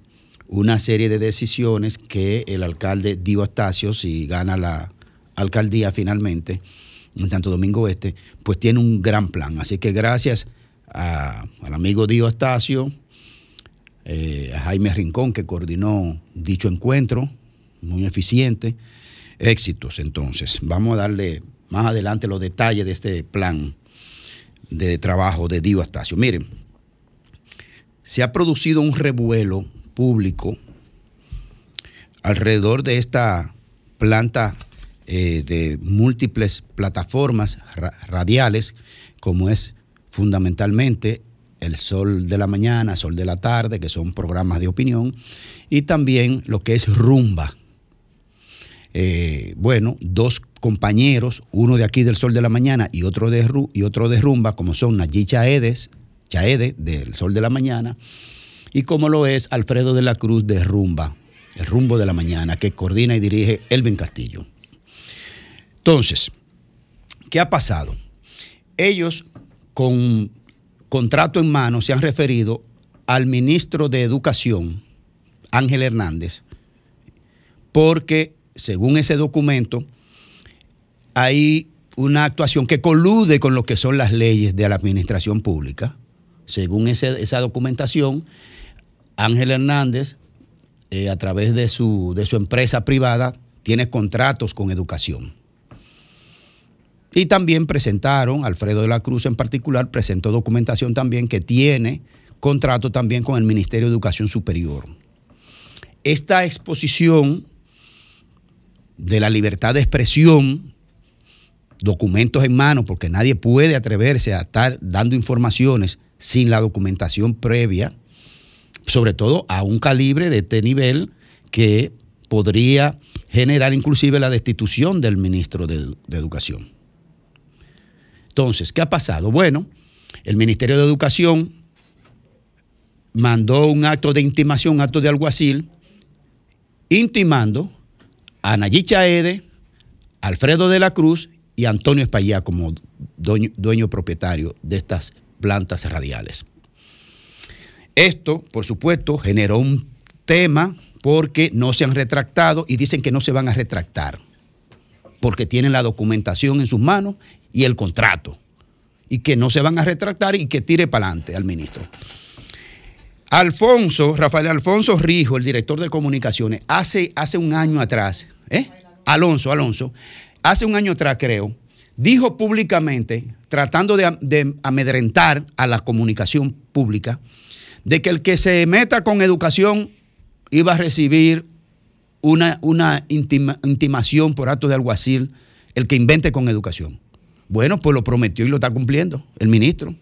una serie de decisiones que el alcalde Dio Astacio, si gana la alcaldía finalmente en Santo Domingo Este, pues tiene un gran plan. Así que gracias a- al amigo Dio Astacio, eh, a Jaime Rincón, que coordinó dicho encuentro, muy eficiente. Éxitos, entonces. Vamos a darle más adelante los detalles de este plan de trabajo de Dio Astacio. Miren, se ha producido un revuelo público alrededor de esta planta eh, de múltiples plataformas ra- radiales, como es fundamentalmente el Sol de la Mañana, Sol de la Tarde, que son programas de opinión, y también lo que es Rumba. Eh, bueno, dos compañeros, uno de aquí del Sol de la Mañana y otro de, y otro de Rumba, como son Nayí Chaedes, Chaede del Sol de la Mañana, y como lo es Alfredo de la Cruz de Rumba, el Rumbo de la Mañana, que coordina y dirige Elvin Castillo. Entonces, ¿qué ha pasado? Ellos, con contrato en mano, se han referido al ministro de Educación, Ángel Hernández, porque según ese documento, hay una actuación que colude con lo que son las leyes de la administración pública. Según esa documentación, Ángel Hernández, eh, a través de su, de su empresa privada, tiene contratos con educación. Y también presentaron, Alfredo de la Cruz en particular, presentó documentación también que tiene contrato también con el Ministerio de Educación Superior. Esta exposición de la libertad de expresión, documentos en mano, porque nadie puede atreverse a estar dando informaciones sin la documentación previa, sobre todo a un calibre de este nivel que podría generar inclusive la destitución del ministro de, Educación. Entonces, ¿qué ha pasado? Bueno, el Ministerio de Educación mandó un acto de intimación, un acto de alguacil, intimando a Nayí Chaede, Alfredo de la Cruz y Antonio Espaillá como dueño propietario de estas plantas radiales. Esto, por supuesto, generó un tema porque no se han retractado y dicen que no se van a retractar, porque tienen la documentación en sus manos y el contrato. y que no se van a retractar y que tire para adelante al ministro. Alfonso, Rafael Alfonso Rijo, el director de comunicaciones, hace, hace un año atrás, ¿eh? Alonso, Alonso, hace un año atrás creo, dijo públicamente, tratando de, de amedrentar a la comunicación pública, de que el que se meta con educación iba a recibir una, una intima- intimación por acto de alguacil, el que invente con educación. Bueno, pues lo prometió y lo está cumpliendo el ministro.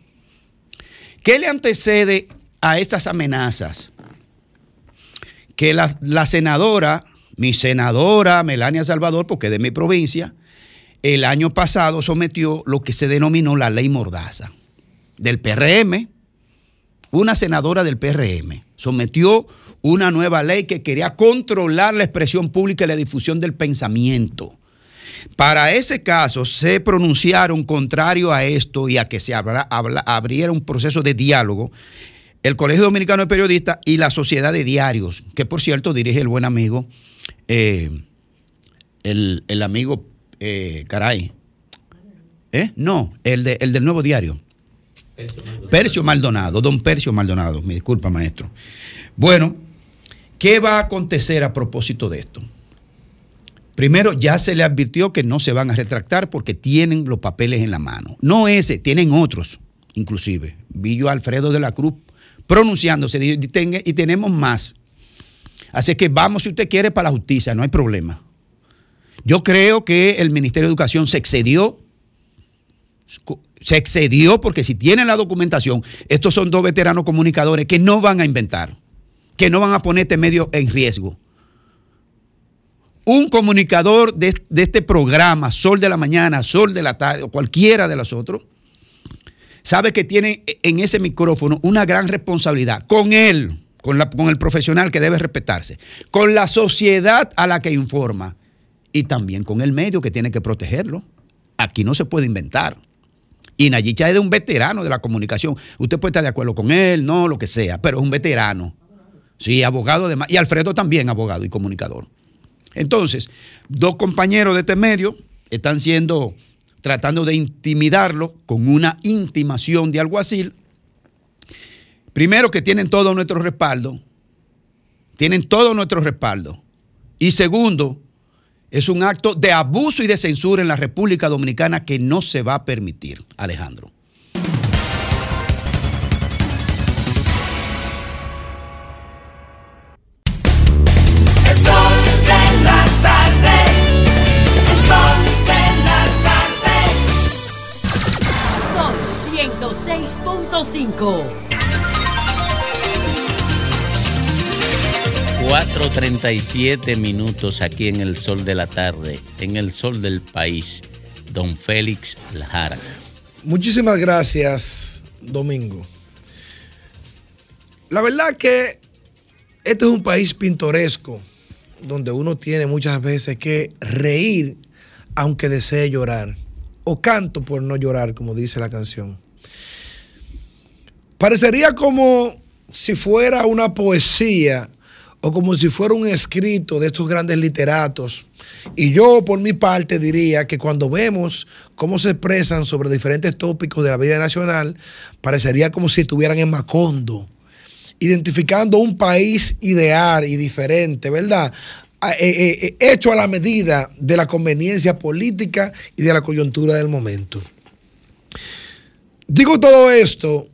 ¿Qué le antecede a estas amenazas? Que la, la senadora, mi senadora Melania Salvador, porque es de mi provincia, el año pasado sometió lo que se denominó la ley Mordaza del PRM. Una senadora del PRM sometió una nueva ley que quería controlar la expresión pública y la difusión del pensamiento. Para ese caso se pronunciaron contrario a esto y a que se abra- habla- abriera un proceso de diálogo el Colegio Dominicano de Periodistas y la Sociedad de Diarios, que por cierto dirige el buen amigo, eh, el, el amigo, eh, caray, ¿eh? No, el, de- el del nuevo diario. Percio Maldonado, don Percio Maldonado, me disculpa maestro. Bueno, ¿qué va a acontecer a propósito de esto? Primero, ya se le advirtió que no se van a retractar porque tienen los papeles en la mano. No ese, tienen otros, inclusive. Vi yo a Alfredo de la Cruz pronunciándose y tenemos más. Así que vamos, si usted quiere, para la justicia, no hay problema. Yo creo que el Ministerio de Educación se excedió, se excedió porque si tienen la documentación, estos son dos veteranos comunicadores que no van a inventar, que no van a poner este medio en riesgo un comunicador de, de este programa, Sol de la Mañana, Sol de la Tarde o cualquiera de los otros, sabe que tiene en ese micrófono una gran responsabilidad con él, con, la- con el profesional que debe respetarse, con la sociedad a la que informa y también con el medio que tiene que protegerlo. Aquí no se puede inventar. Y Nayicha es de un veterano de la comunicación. Usted puede estar de acuerdo con él, no, lo que sea, pero es un veterano. Sí, abogado además. Y Alfredo también, abogado y comunicador. Entonces, dos compañeros de este medio están siendo, tratando de intimidarlo con una intimación de alguacil. Primero que tienen todo nuestro respaldo, tienen todo nuestro respaldo. Y segundo, es un acto de abuso y de censura en la República Dominicana que no se va a permitir, Alejandro. Son 106.5 4.37 minutos aquí en el sol de la tarde, en el sol del país. Don Félix Lajara. Muchísimas gracias, Domingo. La verdad que este es un país pintoresco, donde uno tiene muchas veces que reír aunque desee llorar, o canto por no llorar, como dice la canción. Parecería como si fuera una poesía o como si fuera un escrito de estos grandes literatos. Y yo, por mi parte, diría que cuando vemos cómo se expresan sobre diferentes tópicos de la vida nacional, parecería como si estuvieran en Macondo, identificando un país ideal y diferente, ¿verdad? Eh, eh, eh, hecho a la medida de la conveniencia política y de la coyuntura del momento. Digo todo esto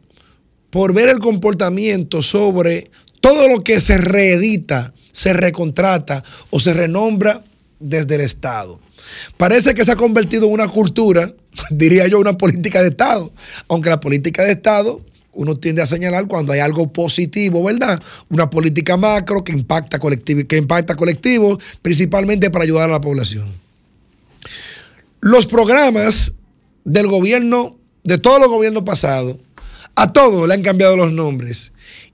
por ver el comportamiento sobre todo lo que se reedita, se recontrata o se renombra desde el Estado. Parece que se ha convertido en una cultura, diría yo, una política de Estado, aunque la política de Estado uno tiende a señalar cuando hay algo positivo, ¿verdad? Una política macro que impacta colectivo, que impacta colectivos, principalmente para ayudar a la población. Los programas del gobierno, de todos los gobiernos pasados, a todos le han cambiado los nombres.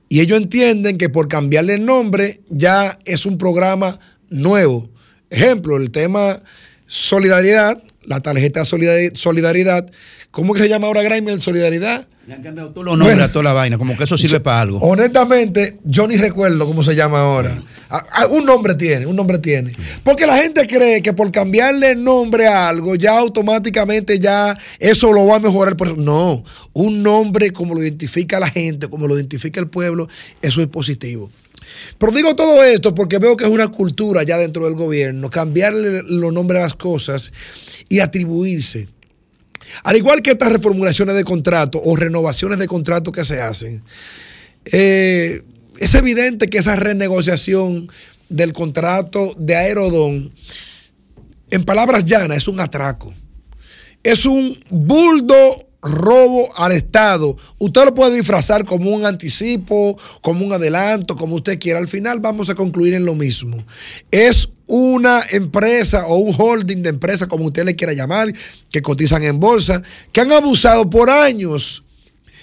Y ellos entienden que por cambiarle el nombre ya es un programa nuevo. Ejemplo, el tema solidaridad, la tarjeta solidaridad. ¿Cómo que se llama ahora Grimer? Solidaridad. Le han cambiado todos los nombres a toda la vaina, como que eso sirve para algo. Honestamente, yo ni recuerdo cómo se llama ahora. Ah, ah, un nombre tiene, un nombre tiene. Porque la gente cree que por cambiarle el nombre a algo, ya automáticamente ya eso lo va a mejorar. No, un nombre como lo identifica la gente, como lo identifica el pueblo, eso es positivo. Pero digo todo esto porque veo que es una cultura ya dentro del gobierno, cambiarle los nombres a las cosas y atribuirse. Al igual que estas reformulaciones de contrato o renovaciones de contrato que se hacen, eh, es evidente que esa renegociación del contrato de Aerodón, en palabras llanas, es un atraco. Es un buldo robo al Estado. Usted lo puede disfrazar como un anticipo, como un adelanto, como usted quiera. Al final vamos a concluir en lo mismo. Es una empresa o un holding de empresas, como usted le quiera llamar, que cotizan en bolsa, que han abusado por años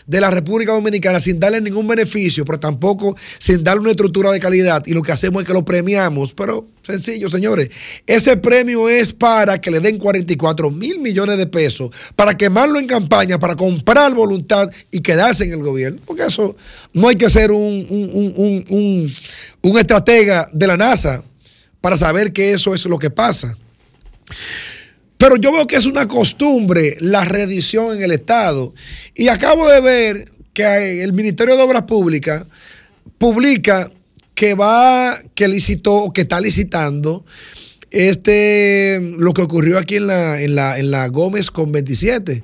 de la República Dominicana sin darle ningún beneficio, pero tampoco sin darle una estructura de calidad. Y lo que hacemos es que lo premiamos. Pero sencillo, señores, ese premio es para que le den 44 mil millones de pesos, para quemarlo en campaña, para comprar voluntad y quedarse en el gobierno. Porque eso no hay que ser un, un- un- un- estratega de la NASA para saber que eso es lo que pasa. Pero yo veo que es una costumbre la reedición en el Estado. Y acabo de ver que el Ministerio de Obras Públicas publica que va, que licitó, que está licitando este, lo que ocurrió aquí en la, en la, en la Gómez con 27.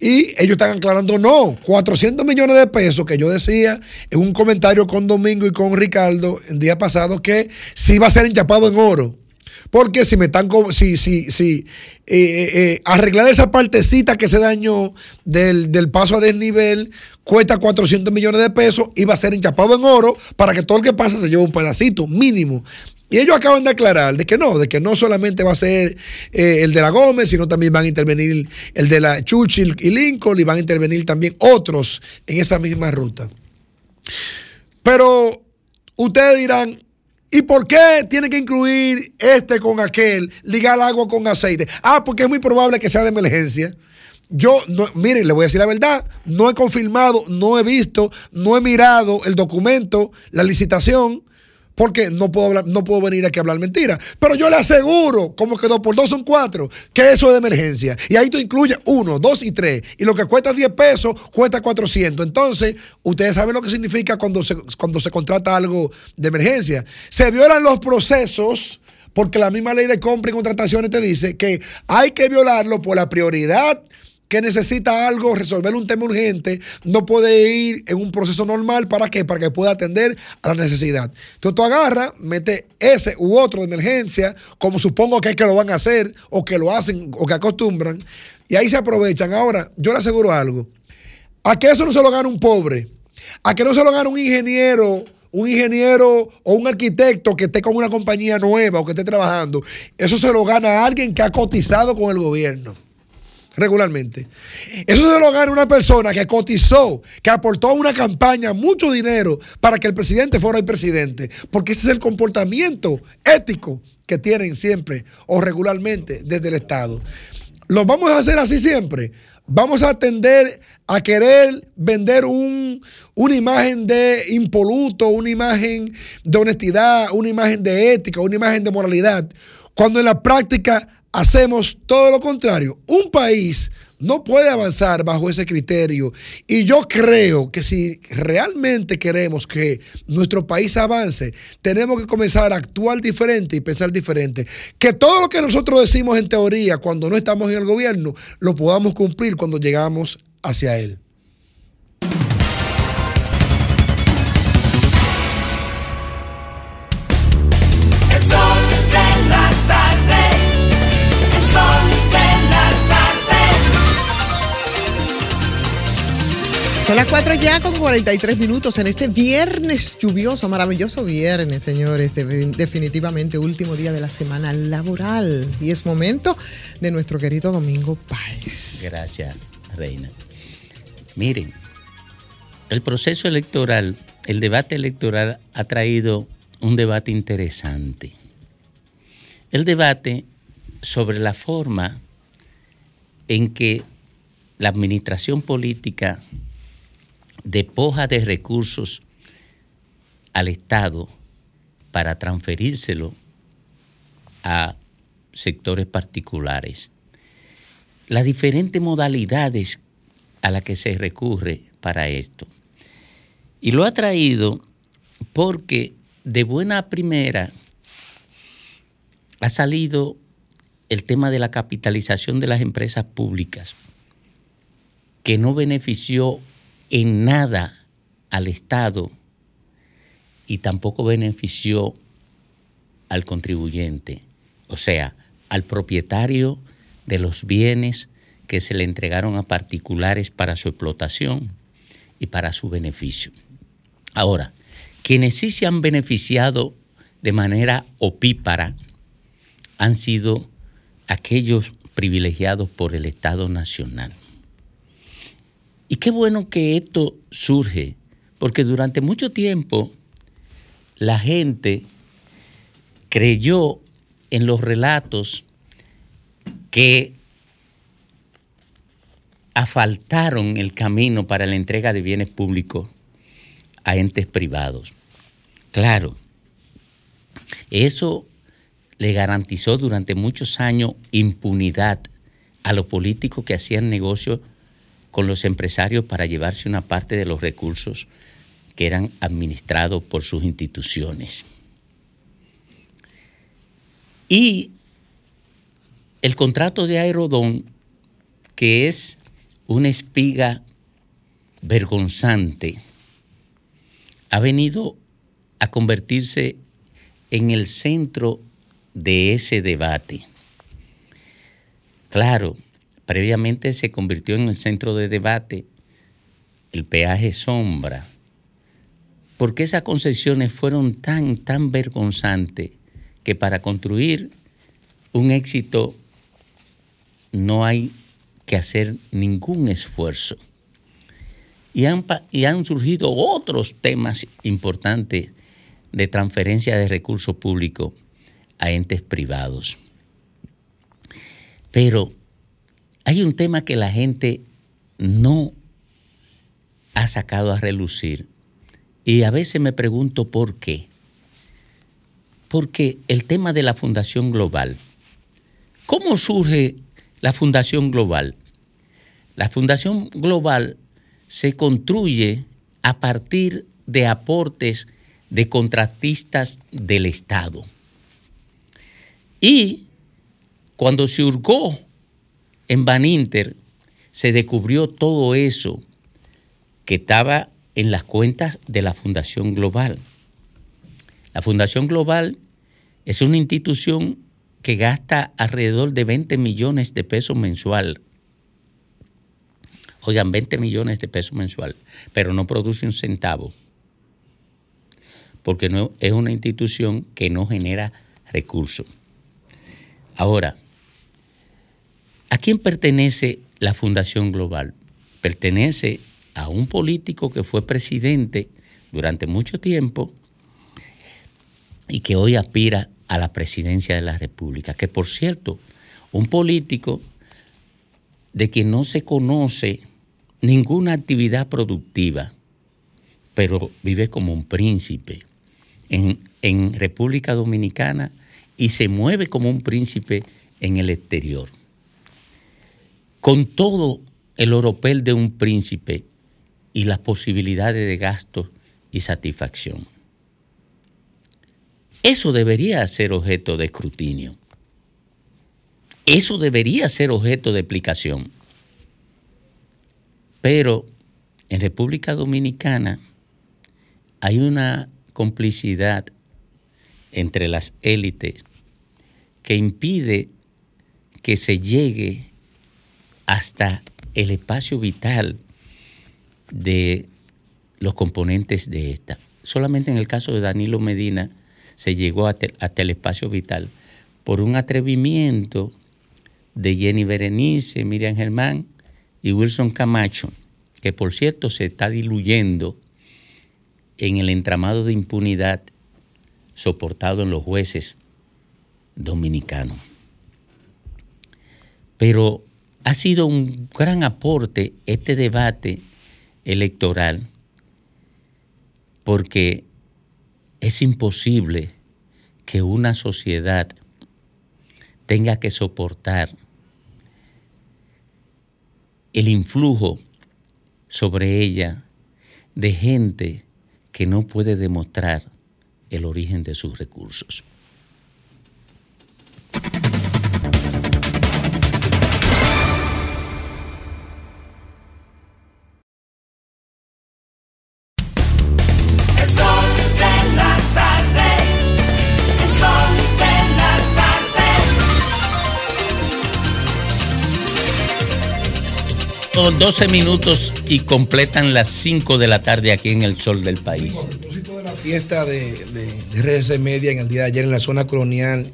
Y ellos están aclarando, no, 400 millones de pesos que yo decía en un comentario con Domingo y con Ricardo el día pasado que sí va a ser enchapado en oro. Porque si me están, si, si, si eh, eh, eh, arreglar esa partecita que se dañó del, del paso a desnivel cuesta 400 millones de pesos y va a ser enchapado en oro para que todo el que pasa se lleve un pedacito mínimo. Y ellos acaban de aclarar de que no, de que no solamente va a ser el de la Gómez, sino también van a intervenir el de la Churchill y Lincoln y van a intervenir también otros en esa misma ruta. Pero ustedes dirán, ¿y por qué tiene que incluir este con aquel, ligar agua con aceite? Ah, porque es muy probable que sea de emergencia. Yo, no, miren, le voy a decir la verdad, no he confirmado, no he visto, no he mirado el documento, la licitación, porque no puedo, hablar- no puedo venir aquí a hablar mentira. Pero yo le aseguro, como que dos por dos son cuatro, que eso es de emergencia. Y ahí tú incluyes uno, dos y tres. Y lo que cuesta 10 pesos, cuesta 400. Entonces, ustedes saben lo que significa cuando se, cuando se contrata algo de emergencia. Se violan los procesos. Porque la misma ley de compra y contrataciones te dice que hay que violarlo por la prioridad que necesita algo, resolver un tema urgente, no puede ir en un proceso normal. ¿Para qué? Para que pueda atender a la necesidad. Entonces tú agarras, mete ese u otro de emergencia, como supongo que es que lo van a hacer, o que lo hacen, o que acostumbran, y ahí se aprovechan. Ahora, yo le aseguro algo. A que eso no se lo gana un pobre, a que no se lo gana un ingeniero un ingeniero o un arquitecto que esté con una compañía nueva o que esté trabajando, eso se lo gana alguien que ha cotizado con el gobierno regularmente. Eso se lo gana una persona que cotizó, que aportó a una campaña mucho dinero para que el presidente fuera el presidente, porque ese es el comportamiento ético que tienen siempre o regularmente desde el Estado. ¿Lo vamos a hacer así siempre? Vamos a tender a querer vender un- una imagen de impoluto, una imagen de honestidad, una imagen de ética, una imagen de moralidad, cuando en la práctica hacemos todo lo contrario. Un país no puede avanzar bajo ese criterio. Y yo creo que si realmente queremos que nuestro país avance, tenemos que comenzar a actuar diferente y pensar diferente. Que todo lo que nosotros decimos en teoría cuando no estamos en el gobierno, lo podamos cumplir cuando llegamos hacia él. Son las 4 ya con 43 minutos en este viernes lluvioso, maravilloso viernes, señores. De- definitivamente último día de la semana laboral. Y es momento de nuestro querido Domingo Páez. Gracias, Reina. Miren, el proceso electoral, el debate electoral ha traído un debate interesante. El debate sobre la forma en que la administración política despoja de recursos al Estado para transferírselo a sectores particulares. Las diferentes modalidades a las que se recurre para esto. Y lo ha traído porque de buena primera ha salido el tema de la capitalización de las empresas públicas, que no benefició en nada al Estado y tampoco benefició al contribuyente, o sea, al propietario de los bienes que se le entregaron a particulares para su explotación y para su beneficio. Ahora, quienes sí se han beneficiado de manera opípara han sido aquellos privilegiados por el Estado Nacional. Y qué bueno que esto surge, porque durante mucho tiempo la gente creyó en los relatos que asfaltaron el camino para la entrega de bienes públicos a entes privados. Claro, eso le garantizó durante muchos años impunidad a los políticos que hacían negocio con los empresarios para llevarse una parte de los recursos que eran administrados por sus instituciones. Y el contrato de Aerodón, que es una espiga vergonzante, ha venido a convertirse en el centro de ese debate. Claro, previamente se convirtió en el centro de debate el peaje sombra, porque esas concesiones fueron tan, tan vergonzantes que para construir un éxito no hay que hacer ningún esfuerzo. Y han, y han surgido otros temas importantes de transferencia de recursos públicos a entes privados. Pero hay un tema que la gente no ha sacado a relucir y a veces me pregunto por qué. Porque el tema de la Fundación Global, ¿cómo surge la Fundación Global? La Fundación Global se construye a partir de aportes de contratistas del Estado. Y cuando se hurgó en Baninter, se descubrió todo eso que estaba en las cuentas de la Fundación Global. La Fundación Global es una institución que gasta alrededor de 20 millones de pesos mensual. Oigan, 20 millones de pesos mensual, pero no produce un centavo, porque no, es una institución que no genera recursos. Ahora, ¿A quién pertenece la Fundación Global? Pertenece a un político que fue presidente durante mucho tiempo y que hoy aspira a la presidencia de la República. Que por cierto, un político de quien no se conoce ninguna actividad productiva, pero vive como un príncipe en, en República Dominicana y se mueve como un príncipe en el exterior con todo el oropel de un príncipe y las posibilidades de gasto y satisfacción. Eso debería ser objeto de escrutinio. Eso debería ser objeto de explicación. Pero en República Dominicana hay una complicidad entre las élites que impide que se llegue hasta el espacio vital de los componentes de esta. Solamente en el caso de Danilo Medina se llegó hasta el espacio vital por un atrevimiento de Jenny Berenice, Miriam Germán y Wilson Camacho, que por cierto se está diluyendo en el entramado de impunidad soportado en los jueces dominicanos. Pero ha sido un gran aporte este debate electoral porque es imposible que una sociedad tenga que soportar el influjo sobre ella de gente que no puede demostrar el origen de sus recursos. Tarde. Son 12 minutos y completan las 5 de la tarde aquí en el sol del país. la fiesta de, de, de RS Media en el día de ayer en la zona colonial.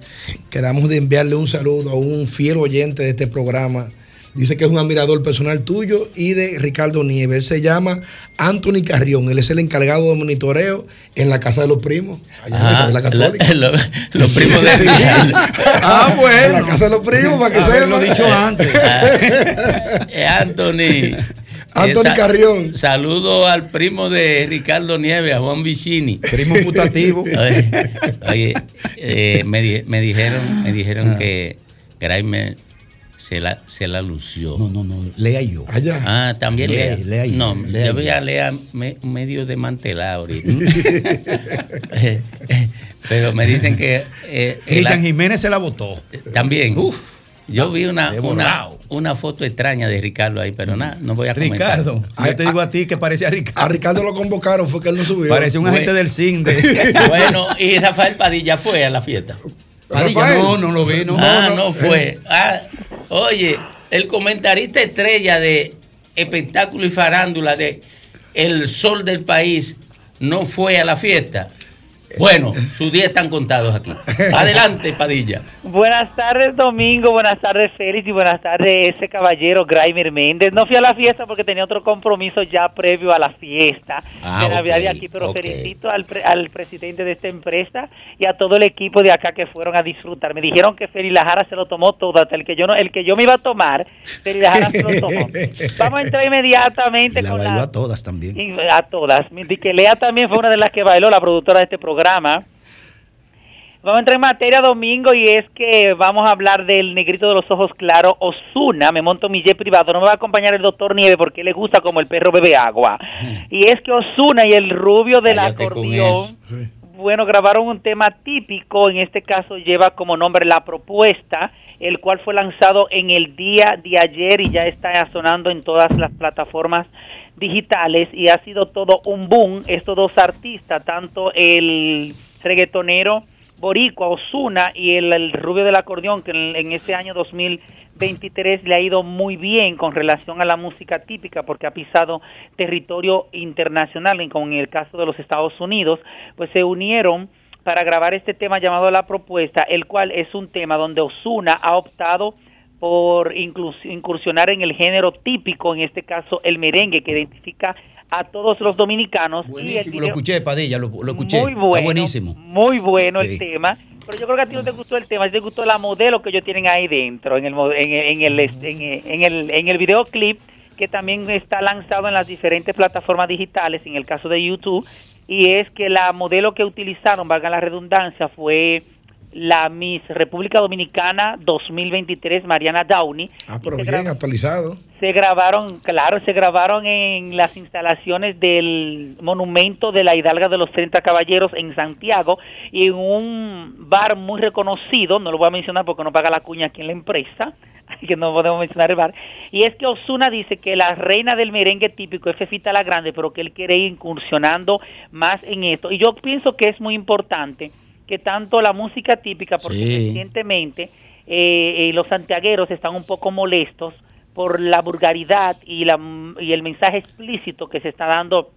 Quedamos de enviarle un saludo a un fiel oyente de este programa. Dice que es un admirador personal tuyo y de Ricardo Nieves. Él se llama Anthony Carrión. Él es el encargado de monitoreo en la casa de los primos. Allá en Ah, Isabel la Católica. lo- los primos de Sí. Ah, bueno. En la casa de los primos, para que Haberlo sepa. dicho antes. Eh, Anthony. Anthony sa- Carrión. Saludo al primo de Ricardo Nieves, a Juan Vicini. Primo putativo. Oye, oye, eh, me, di- me dijeron, me dijeron que Graimer se la, se la lució. No, no, no. Lea yo. Allá. Ah, también Lea, lea. lea yo. no, Lea yo voy a leer me- medio desmantelado ahorita. Pero me dicen que. eh, Cristian Jiménez se la votó. también. Yo vi una, de una, una foto extraña de Ricardo ahí, pero nada, no voy a comentar. Ricardo, yo te digo a ti que parece a Ricardo. A Ricardo lo convocaron, fue que él no subió. Parece un agente Bueno. del CINDE. Bueno, y Rafael Padilla fue a la fiesta. Padilla, no, no lo vi, no. Ah, No, no, no. fue. Ah, oye, el comentarista estrella de espectáculo y farándula de El Sol del País no fue a la fiesta. Bueno, sus días están contados aquí. Adelante, Padilla. Buenas tardes, Domingo. Buenas tardes, Félix. Y buenas tardes, ese caballero, Graimer Méndez. No fui a la fiesta porque tenía otro compromiso ya previo a la fiesta Ah, de Navidad de ok, aquí. Pero felicito al, pre- al presidente de esta empresa y a todo el equipo de acá que fueron a disfrutar. Me dijeron que Félix Lajara se lo tomó todo, hasta el que yo no, el que yo me iba a tomar, Félix Lajara se lo tomó. Vamos a entrar inmediatamente La con bailó la, a todas también. y a todas. Y que Lea también fue una de las que bailó, la productora de este programa. Vamos a entrar en materia, Domingo, y es que vamos a hablar del negrito de los ojos claros, Osuna. Me monto mi jet privado. No me va a acompañar el doctor Nieve porque le gusta como el perro bebe agua. Y es que Osuna y el rubio del Cállate acordeón bueno, grabaron un tema típico, en este caso lleva como nombre La Propuesta, el cual fue lanzado en el día de ayer y ya está sonando en todas las plataformas digitales y ha sido todo un boom. Estos dos artistas, tanto el reggaetonero boricua Osuna y el, rubio del acordeón, que en, en este año 2023 le ha ido muy bien con relación a la música típica porque ha pisado territorio internacional, como en el caso de los Estados Unidos, pues se unieron para grabar este tema llamado La Propuesta, el cual es un tema donde Osuna ha optado por incursionar en el género típico, en este caso el merengue, que identifica a todos los dominicanos. y Buenísimo, lo video- escuché, Padilla, lo, lo escuché. muy Está bueno, buenísimo. muy bueno Sí. el tema. Pero yo creo que a ti no te gustó el tema, a ti te gustó la modelo que ellos tienen ahí dentro, en el, mo- en, el- en, el, en, el, en el, en el videoclip, que también está lanzado en las diferentes plataformas digitales, en el caso de YouTube, y es que la modelo que utilizaron, valga la redundancia, fue la Miss República Dominicana 2023, Mariana Downey. Ah, pero se bien, gra- actualizado. se grabaron, claro, se grabaron en las instalaciones del monumento de la Hidalga de los 30 Caballeros en Santiago y en un bar muy reconocido, no lo voy a mencionar porque no paga la cuña aquí en la empresa, así que no podemos mencionar el bar. Y es que Osuna dice que la reina del merengue típico es Fefita la Grande, pero que él quiere ir incursionando más en esto. Y yo pienso que es muy importante que tanto la música típica, porque Sí. recientemente eh, eh, los santiagueros están un poco molestos por la vulgaridad y, la, y el mensaje explícito que se está dando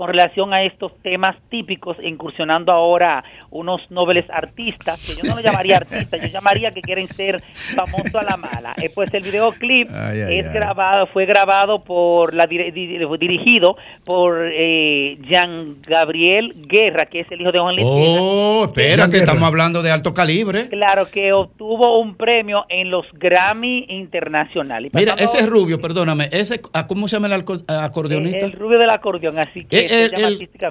con relación a estos temas típicos, incursionando ahora unos nobles artistas, que yo no lo llamaría artistas, yo llamaría que quieren ser famosos a la mala. Eh, pues el videoclip Ay, ay, es ay. grabado, fue grabado por la dire- di- dirigido por eh, Jean Gabriel Guerra, que es el hijo de Juan Luis Guerra. Oh, espera, que estamos hablando de alto calibre. Claro, que obtuvo un premio en los Grammy Internacional. Y Mira, ese rubio, perdóname, ese, ¿a ¿cómo se llama el acordeonista? El rubio del acordeón, así que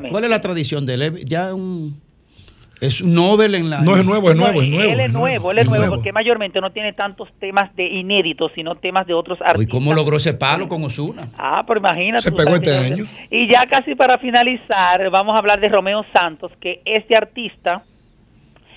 ¿Cuál es la tradición de él? Ya un, es un Nobel en la... No es nuevo, es nuevo, es No, nuevo. Él es nuevo, él es nuevo, porque mayormente no tiene tantos temas de inéditos, sino temas de otros ¿Y artistas. cómo logró ese palo con Osuna? Ah, pero imagínate. Se pegó este año. Y ya casi para finalizar, vamos a hablar de Romeo Santos, que este artista,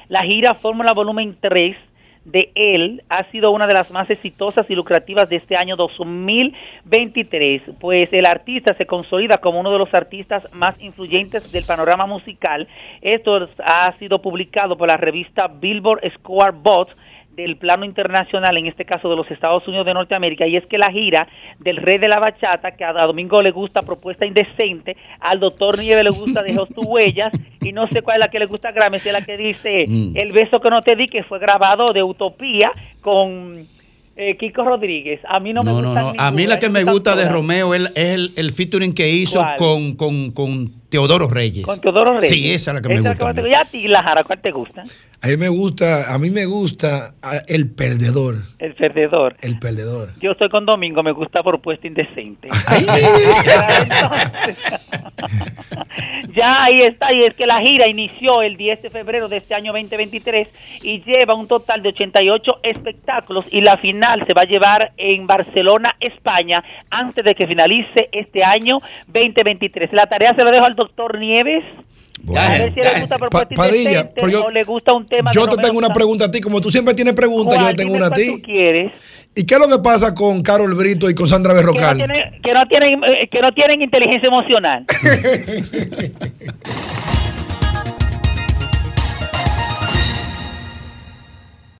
la gira Fórmula Volumen 3 de él ha sido una de las más exitosas y lucrativas de este año 2023, pues el artista se consolida como uno de los artistas más influyentes del panorama musical. Esto ha sido publicado por la revista Billboard Square Bot del plano internacional, en este caso de los Estados Unidos de Norteamérica, y es que la gira del Rey de la Bachata, que a Domingo le gusta Propuesta Indecente, al doctor Nieve le gusta Dejó tus huellas, y no sé cuál es la que le gusta a Grammy, si es la que dice Mm. El beso que no te di, que fue grabado de Utopía con eh, Kiko Rodríguez. A mí no, me No, no, gusta no. A mí la que me gusta de Romeo es es el, el featuring que hizo ¿Cuál? con, con, con Teodoro Reyes. Con Teodoro Reyes. Sí, esa es la que me gusta. la que- ¿Y a ti, Lajara, cuál te gusta? A mí me gusta, a mí me gusta ah, el perdedor. El perdedor. El perdedor. Yo estoy con Domingo, me gusta Propuesta Indecente. ya ahí está, y es que la gira inició el 10 de febrero de este año 2023 y lleva un total de 88 espectáculos y la final se va a llevar en Barcelona, España, antes de que finalice este año 2023. La tarea se la dejo al doctor Nieves. a ver si le gusta Propuesta Pa- Padilla, pero yo- o le gusta un tema Yo te tengo una pregunta a ti, como tú siempre tienes preguntas, yo tengo una a ti. tú quieres? ¿Y qué es lo que pasa con Carol Brito y con Sandra que no Berrocal? tienen, que no tienen, eh, que no tienen inteligencia emocional.